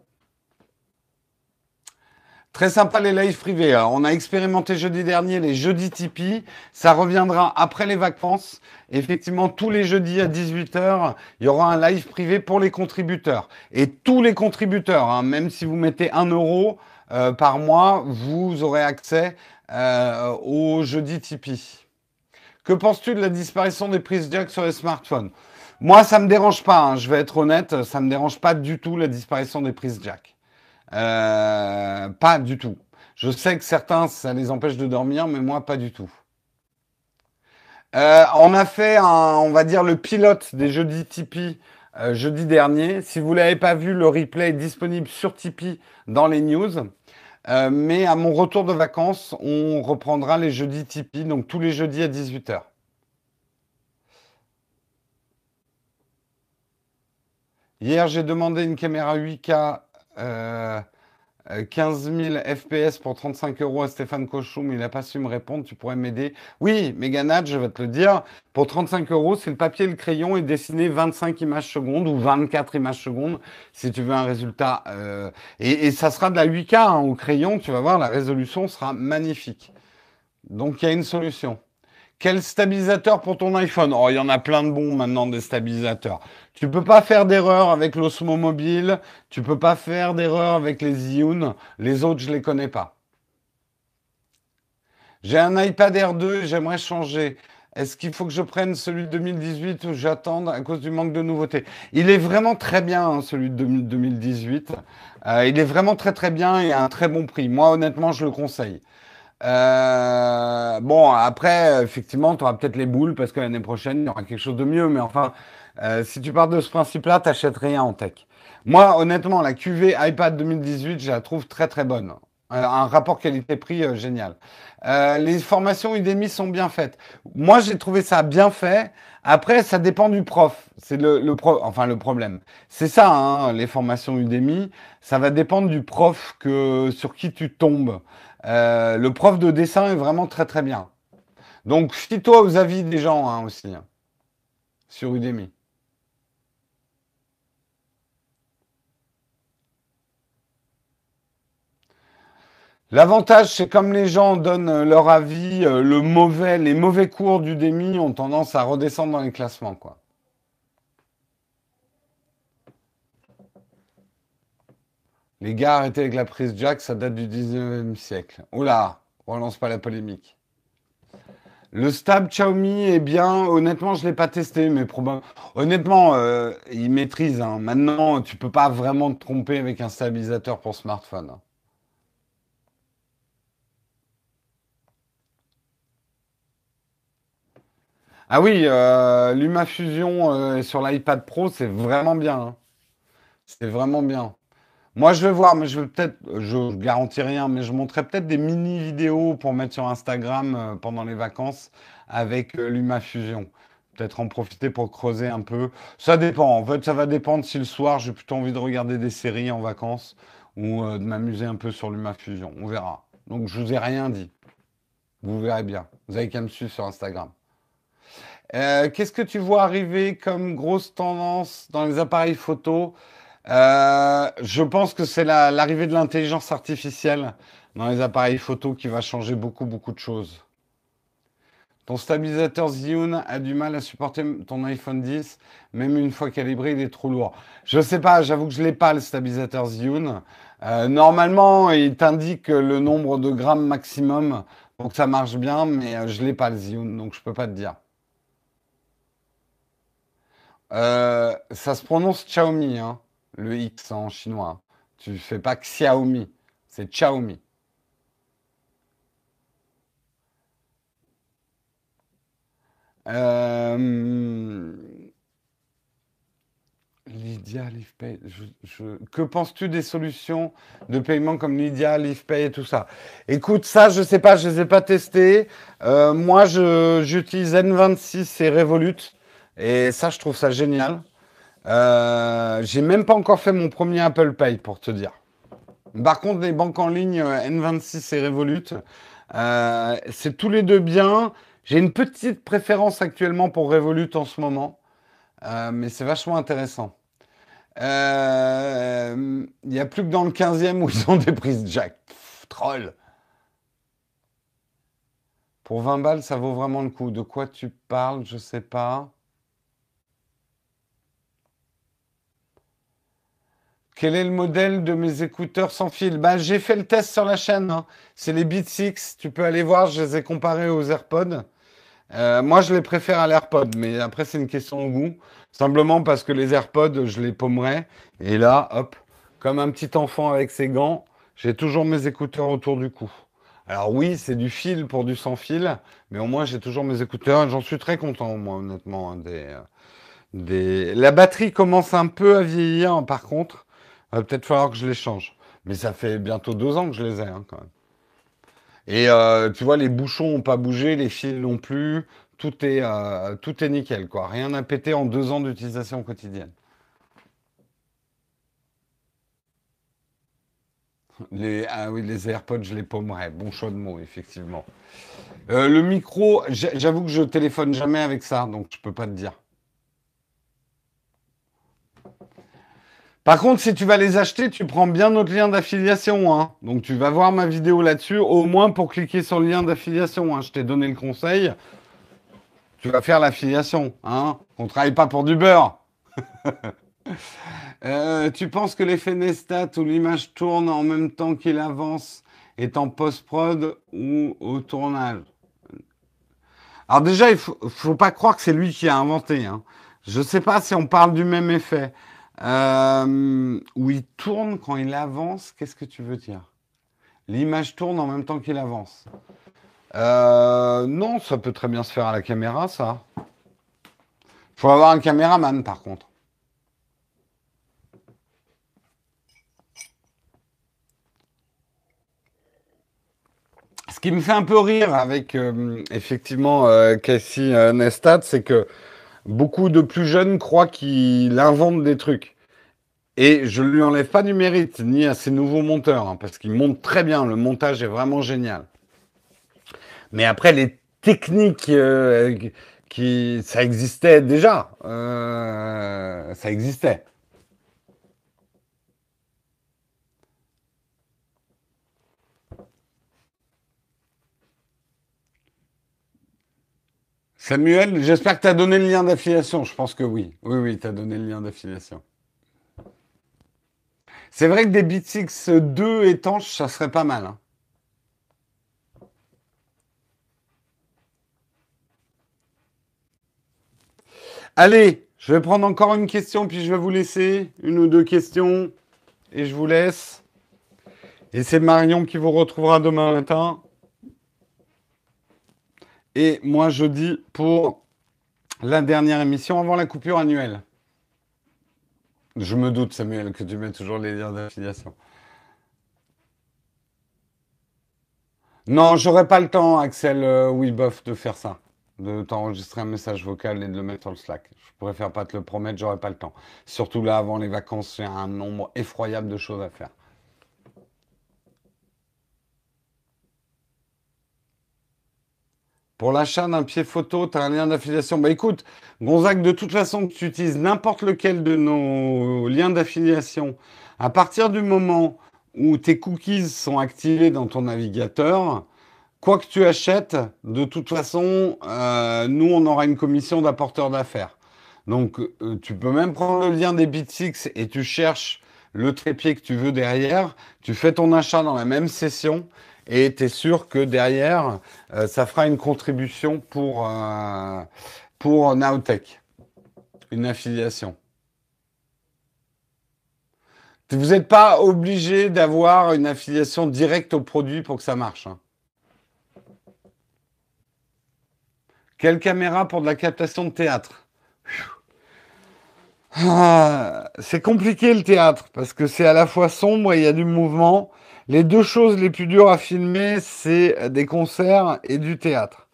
Très sympa les lives privés. Alors, on a expérimenté jeudi dernier les jeudis Tipeee. Ça reviendra après les vacances. Effectivement, tous les jeudis à 18h, il y aura un live privé pour les contributeurs. Et tous les contributeurs, hein, même si vous mettez un euro euh, par mois, vous aurez accès euh, au jeudi Tipeee. Que penses-tu de la disparition des prises jack sur les smartphones? Moi, ça me dérange pas, hein, je vais être honnête, ça me dérange pas du tout la disparition des prises jack. Euh, pas du tout. Je sais que certains, ça les empêche de dormir, mais moi, pas du tout. Euh, on a fait, on va dire, le pilote des jeudis Tipeee euh, jeudi dernier. Si vous l'avez pas vu, le replay est disponible sur Tipeee dans les news. Mais à mon retour de vacances, on reprendra les jeudis Tipeee, donc tous les jeudis à 18h. Hier, j'ai demandé une caméra 8K 15 000 FPS pour 35 euros à Stéphane Cochon, mais il n'a pas su me répondre. Tu pourrais m'aider? Oui, Meganat, je vais te le dire. Pour 35 euros, c'est le papier et le crayon et dessiner 25 images secondes ou 24 images secondes si tu veux un résultat. Euh, et, ça sera de la 8K hein, au crayon. Tu vas voir, la résolution sera magnifique. Donc il y a une solution. Quel stabilisateur pour ton iPhone? Oh, il y en a plein de bons maintenant des stabilisateurs. Tu peux pas faire d'erreur avec l'Osmo Mobile, tu peux pas faire d'erreur avec les Zhiyun, les autres je les connais pas. J'ai un iPad R2, j'aimerais changer. Est-ce qu'il faut que je prenne celui de 2018 ou j'attende à cause du manque de nouveautés? Il est vraiment très bien, hein, celui de 2018. Euh, il est vraiment très très bien et à un très bon prix. Moi, honnêtement, je le conseille. Euh, bon, après, effectivement, tu auras peut-être les boules parce que l'année prochaine, il y aura quelque chose de mieux. Mais enfin, euh, si tu pars de ce principe-là, t'achètes rien en tech. Moi, honnêtement, la QV iPad 2018, je la trouve très très bonne. Euh, un rapport qualité-prix génial. les formations Udemy sont bien faites. Moi, j'ai trouvé ça bien fait. Après, ça dépend du prof. C'est le, le enfin le problème. C'est ça, hein, les formations Udemy. Ça va dépendre du prof que sur qui tu tombes. Le prof de dessin est vraiment très très bien. Donc, fie-toi aux avis des gens hein, aussi hein, sur Udemy. L'avantage, c'est comme les gens donnent leur avis, euh, le mauvais, les mauvais cours du DEMI ont tendance à redescendre dans les classements, quoi. Les gars, arrêtez avec la prise jack, ça date du 19e siècle. Oula, relance pas la polémique. Le stab Xiaomi est bien. Honnêtement, je l'ai pas testé, mais probablement. Honnêtement, euh, il maîtrise. Hein. Maintenant, tu peux pas vraiment te tromper avec un stabilisateur pour smartphone. Hein. Ah oui, euh, LumaFusion euh, sur l'iPad Pro, c'est vraiment bien. Hein. C'est vraiment bien. Moi, je vais voir, mais je vais peut-être, je garantis rien, mais je montrerai peut-être des mini vidéos pour mettre sur Instagram euh, pendant les vacances avec LumaFusion. Peut-être en profiter pour creuser un peu. Ça dépend. En fait, ça va dépendre si le soir j'ai plutôt envie de regarder des séries en vacances ou de m'amuser un peu sur LumaFusion. On verra. Donc, je vous ai rien dit. Vous verrez bien. Vous avez qu'à me suivre sur Instagram. Euh, qu'est-ce que tu vois arriver comme grosse tendance dans les appareils photo? Euh, Je pense que c'est l'arrivée de l'intelligence artificielle dans les appareils photo qui va changer beaucoup, beaucoup de choses. Ton stabilisateur Zhiyun a du mal à supporter ton iPhone 10, même une fois calibré, il est trop lourd. Je ne sais pas, j'avoue que je l'ai pas le stabilisateur Zhiyun. Euh, normalement, il t'indique le nombre de grammes maximum pour que ça marche bien, mais je l'ai pas le Zhiyun, donc je peux pas te dire. Euh, ça se prononce Xiaomi, hein, le X en chinois. Tu fais pas Xiaomi, c'est Xiaomi. Euh, Lydia, LivePay. Que penses-tu des solutions de paiement comme Lydia, LivePay et tout ça? Écoute, ça, je sais pas, je les ai pas testés. Euh, moi, j'utilise N26 et Revolut. Et ça, je trouve ça génial. Euh, j'ai même pas encore fait mon premier Apple Pay pour te dire. Par contre, les banques en ligne euh, N26 et Revolut, euh, c'est tous les deux bien. J'ai une petite préférence actuellement pour Revolut en ce moment, mais c'est vachement intéressant. Il n'y a plus que dans le 15e où ils ont des prises jack. troll. Pour 20 balles, ça vaut vraiment le coup. De quoi tu parles Je sais pas. Quel est le modèle de mes écouteurs sans fil? Bah, J'ai fait le test sur la chaîne. Hein. C'est les Beats 6. Tu peux aller voir, je les ai comparés aux AirPods. Euh, moi, je les préfère à l'AirPod, mais après, c'est une question de goût. Simplement parce que les AirPods, je les paumerais. Et là, hop, comme un petit enfant avec ses gants, j'ai toujours mes écouteurs autour du cou. Alors oui, c'est du fil pour du sans fil, mais au moins j'ai toujours mes écouteurs j'en suis très content, moi, honnêtement. Hein, des, euh, des... La batterie commence un peu à vieillir, par contre. Va peut-être falloir que je les change. Mais ça fait bientôt deux ans que je les ai, hein. Et euh, tu vois, les bouchons n'ont pas bougé, les fils non plus. Tout est, euh, tout est nickel, quoi. Rien n'a pété en deux ans d'utilisation quotidienne. Les, ah oui, les AirPods, je les paumerais. Bon choix de mots, effectivement. Euh, le micro, j'avoue que je téléphone jamais avec ça, donc je peux pas te dire. Par contre, si tu vas les acheter, tu prends bien notre lien d'affiliation. Hein. Donc tu vas voir ma vidéo là-dessus, au moins pour cliquer sur le lien d'affiliation. Hein. Je t'ai donné le conseil. Tu vas faire l'affiliation. Hein. On ne travaille pas pour du beurre. Euh, tu penses que l'effet Nestat où l'image tourne en même temps qu'il avance est en post-prod ou au tournage? Alors déjà, il faut, faut pas croire que c'est lui qui a inventé. Hein. Je ne sais pas si on parle du même effet. Euh, où il tourne quand il avance, qu'est-ce que tu veux dire? L'image tourne en même temps qu'il avance. Euh, non, ça peut très bien se faire à la caméra, ça. Faut avoir un caméraman, par contre. Ce qui me fait un peu rire avec euh, effectivement Casey Nestat, c'est que beaucoup de plus jeunes croient qu'il invente des trucs. Et je ne lui enlève pas du mérite, ni à ses nouveaux monteurs, hein, parce qu'ils montent très bien, le montage est vraiment génial. Mais après, les techniques euh, qui... Ça existait déjà. Euh, ça existait. Samuel, j'espère que tu as donné le lien d'affiliation. Je pense que oui. Oui, oui, tu as donné le lien d'affiliation. C'est vrai que des BitX 2 étanches, ça serait pas mal. Hein. Allez, je vais prendre encore une question, puis je vais vous laisser une ou deux questions, et je vous laisse. Et c'est Marion qui vous retrouvera demain matin. Et moi, je dis pour la dernière émission avant la coupure annuelle. Je me doute, Samuel, que tu mets toujours les liens d'affiliation. Non, j'aurais pas le temps, Axel euh, de faire ça. De t'enregistrer un message vocal et de le mettre sur le Slack. Je préfère pas te le promettre, j'aurais pas le temps. Surtout là, avant les vacances, j'ai un nombre effroyable de choses à faire. Pour l'achat d'un pied photo, tu as un lien d'affiliation. Bah écoute, Gonzague, de toute façon, tu utilises n'importe lequel de nos liens d'affiliation, à partir du moment où tes cookies sont activés dans ton navigateur, quoi que tu achètes, de toute façon, euh, nous, on aura une commission d'apporteur d'affaires. Donc, euh, tu peux même prendre le lien des Bitsix et tu cherches le trépied que tu veux derrière. Tu fais ton achat dans la même session et tu es sûr que derrière, euh, ça fera une contribution pour, euh, pour Nowtech, une affiliation. Vous n'êtes pas obligé d'avoir une affiliation directe au produit pour que ça marche. Hein. Quelle caméra pour de la captation de théâtre? Ah, C'est compliqué le théâtre parce que c'est à la fois sombre et il y a du mouvement. Les deux choses les plus dures à filmer, c'est des concerts et du théâtre.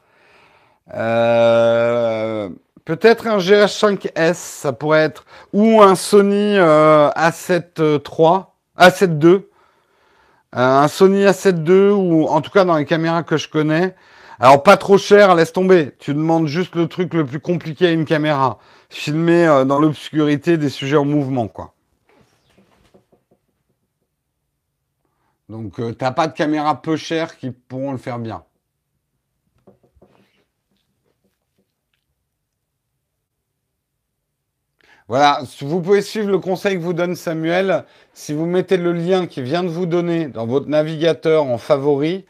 Euh, peut-être un GH5S, ça pourrait être, ou un Sony A7 III, A7 II, un Sony A7 II, ou en tout cas dans les caméras que je connais. Alors pas trop cher, laisse tomber. Tu demandes juste le truc le plus compliqué à une caméra. Filmer euh, dans l'obscurité des sujets en mouvement, quoi. Donc, euh, t'as pas de caméras peu chères qui pourront le faire bien. Voilà, vous pouvez suivre le conseil que vous donne Samuel. Si vous mettez le lien qui vient de vous donner dans votre navigateur en favori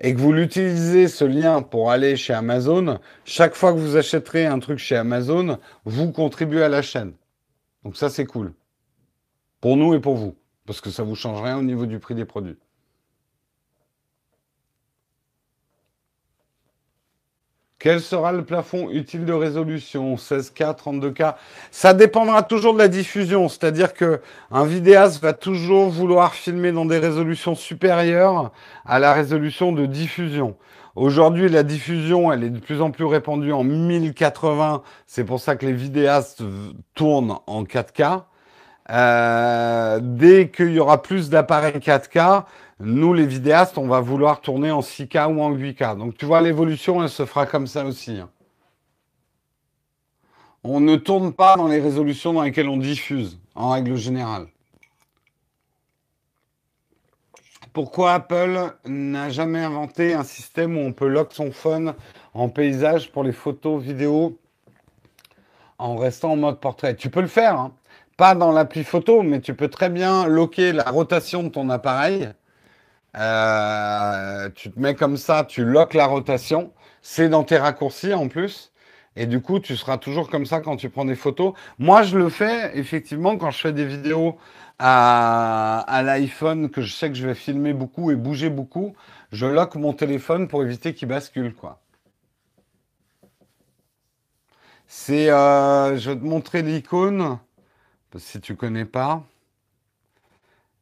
et que vous l'utilisez ce lien pour aller chez Amazon, chaque fois que vous achèterez un truc chez Amazon, vous contribuez à la chaîne. Donc ça c'est cool. Pour nous et pour vous. Parce que ça vous change rien au niveau du prix des produits. Quel sera le plafond utile de résolution? 16K, 32K Ça dépendra toujours de la diffusion, c'est-à-dire que un vidéaste va toujours vouloir filmer dans des résolutions supérieures à la résolution de diffusion. Aujourd'hui, la diffusion, elle est de plus en plus répandue en 1080. C'est pour ça que les vidéastes tournent en 4K. Euh, dès qu'il y aura plus d'appareils 4K, nous, les vidéastes, on va vouloir tourner en 6K ou en 8K. Donc, tu vois, l'évolution, elle se fera comme ça aussi. Hein. On ne tourne pas dans les résolutions dans lesquelles on diffuse, en règle générale. Pourquoi Apple n'a jamais inventé un système où on peut lock son phone en paysage pour les photos, vidéos, en restant en mode portrait? Tu peux le faire, hein. Pas dans l'appli photo, mais tu peux très bien locker la rotation de ton appareil euh, tu te mets comme ça, tu loques la rotation. C'est dans tes raccourcis en plus. Et du coup, tu seras toujours comme ça quand tu prends des photos. Moi, je le fais effectivement quand je fais des vidéos à, à l'iPhone que je sais que je vais filmer beaucoup et bouger beaucoup. Je lock mon téléphone pour éviter qu'il bascule, quoi. C'est, euh, je vais te montrer l'icône si tu connais pas.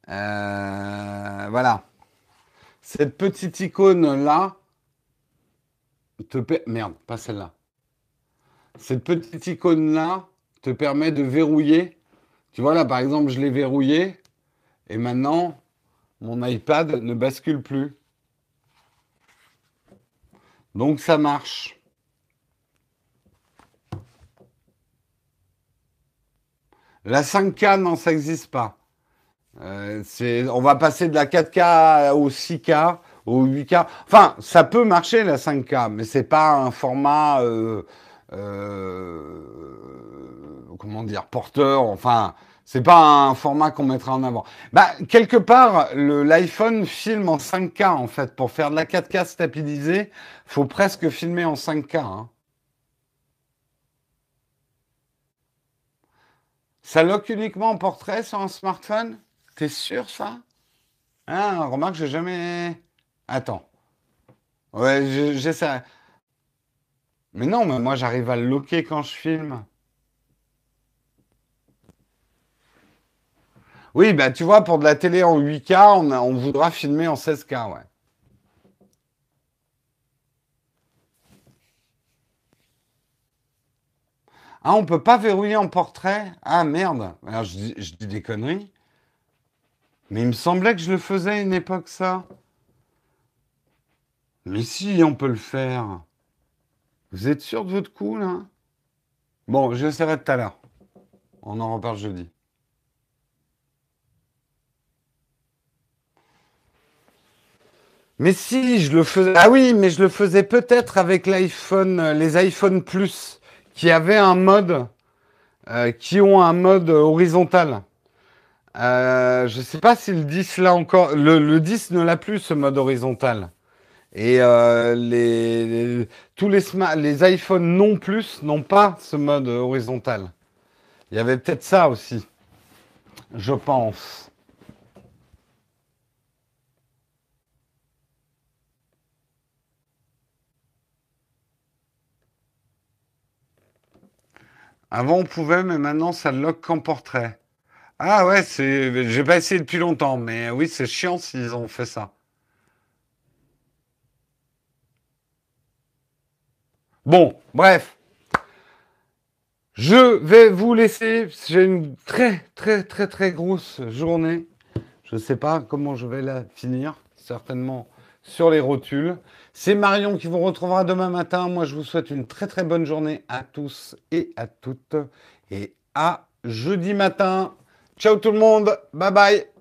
Euh, voilà. Cette petite icône-là te Merde, pas celle-là. Cette petite icône-là te permet de verrouiller. Tu vois là, par exemple, je l'ai verrouillé et maintenant, mon iPad ne bascule plus. Donc ça marche. La 5K, non, ça n'existe pas. Euh, on va passer de la 4K au 6K, au 8K. Enfin, ça peut marcher la 5K, mais c'est pas un format, euh, euh, comment dire, porteur. Enfin, c'est pas un format qu'on mettra en avant. Bah, quelque part, l'iPhone filme en 5K en fait. Pour faire de la 4K stabilisée, faut presque filmer en 5K. Hein. Ça lock uniquement en portrait sur un smartphone? T'es sûr, ça? Ah, remarque, j'ai jamais. Attends. Ouais, j'essaie. Mais non, moi, j'arrive à le loquer quand je filme. Oui, bah tu vois, pour de la télé en 8K, on, on voudra filmer en 16K, ouais. Ah, on peut pas verrouiller en portrait? Ah merde. Alors je dis des conneries. Mais il me semblait que je le faisais à une époque, ça. Mais si, on peut le faire. Vous êtes sûr de votre coup, là? Bon, j'essaierai tout à l'heure. On en reparle jeudi. Mais si, je le faisais. Ah oui, mais je le faisais peut-être avec l'iPhone, les iPhone Plus, qui avaient un mode, euh, qui ont un mode horizontal. Euh, je ne sais pas si le 10 là encore. Le, 10 ne l'a plus ce mode horizontal. Et euh, les, tous les, les iPhones non plus n'ont pas ce mode horizontal. Il y avait peut-être ça aussi, je pense. Avant on pouvait, mais maintenant ça lock qu'en portrait. Ah ouais, c'est. J'ai pas essayé depuis longtemps, mais oui, c'est chiant s'ils ont fait ça. Bon, bref. Je vais vous laisser. J'ai une très, très, très, très grosse journée. Je ne sais pas comment je vais la finir. Certainement sur les rotules. C'est Marion qui vous retrouvera demain matin. Moi, je vous souhaite une très, très bonne journée à tous et à toutes. Et à jeudi matin. Ciao tout le monde, bye bye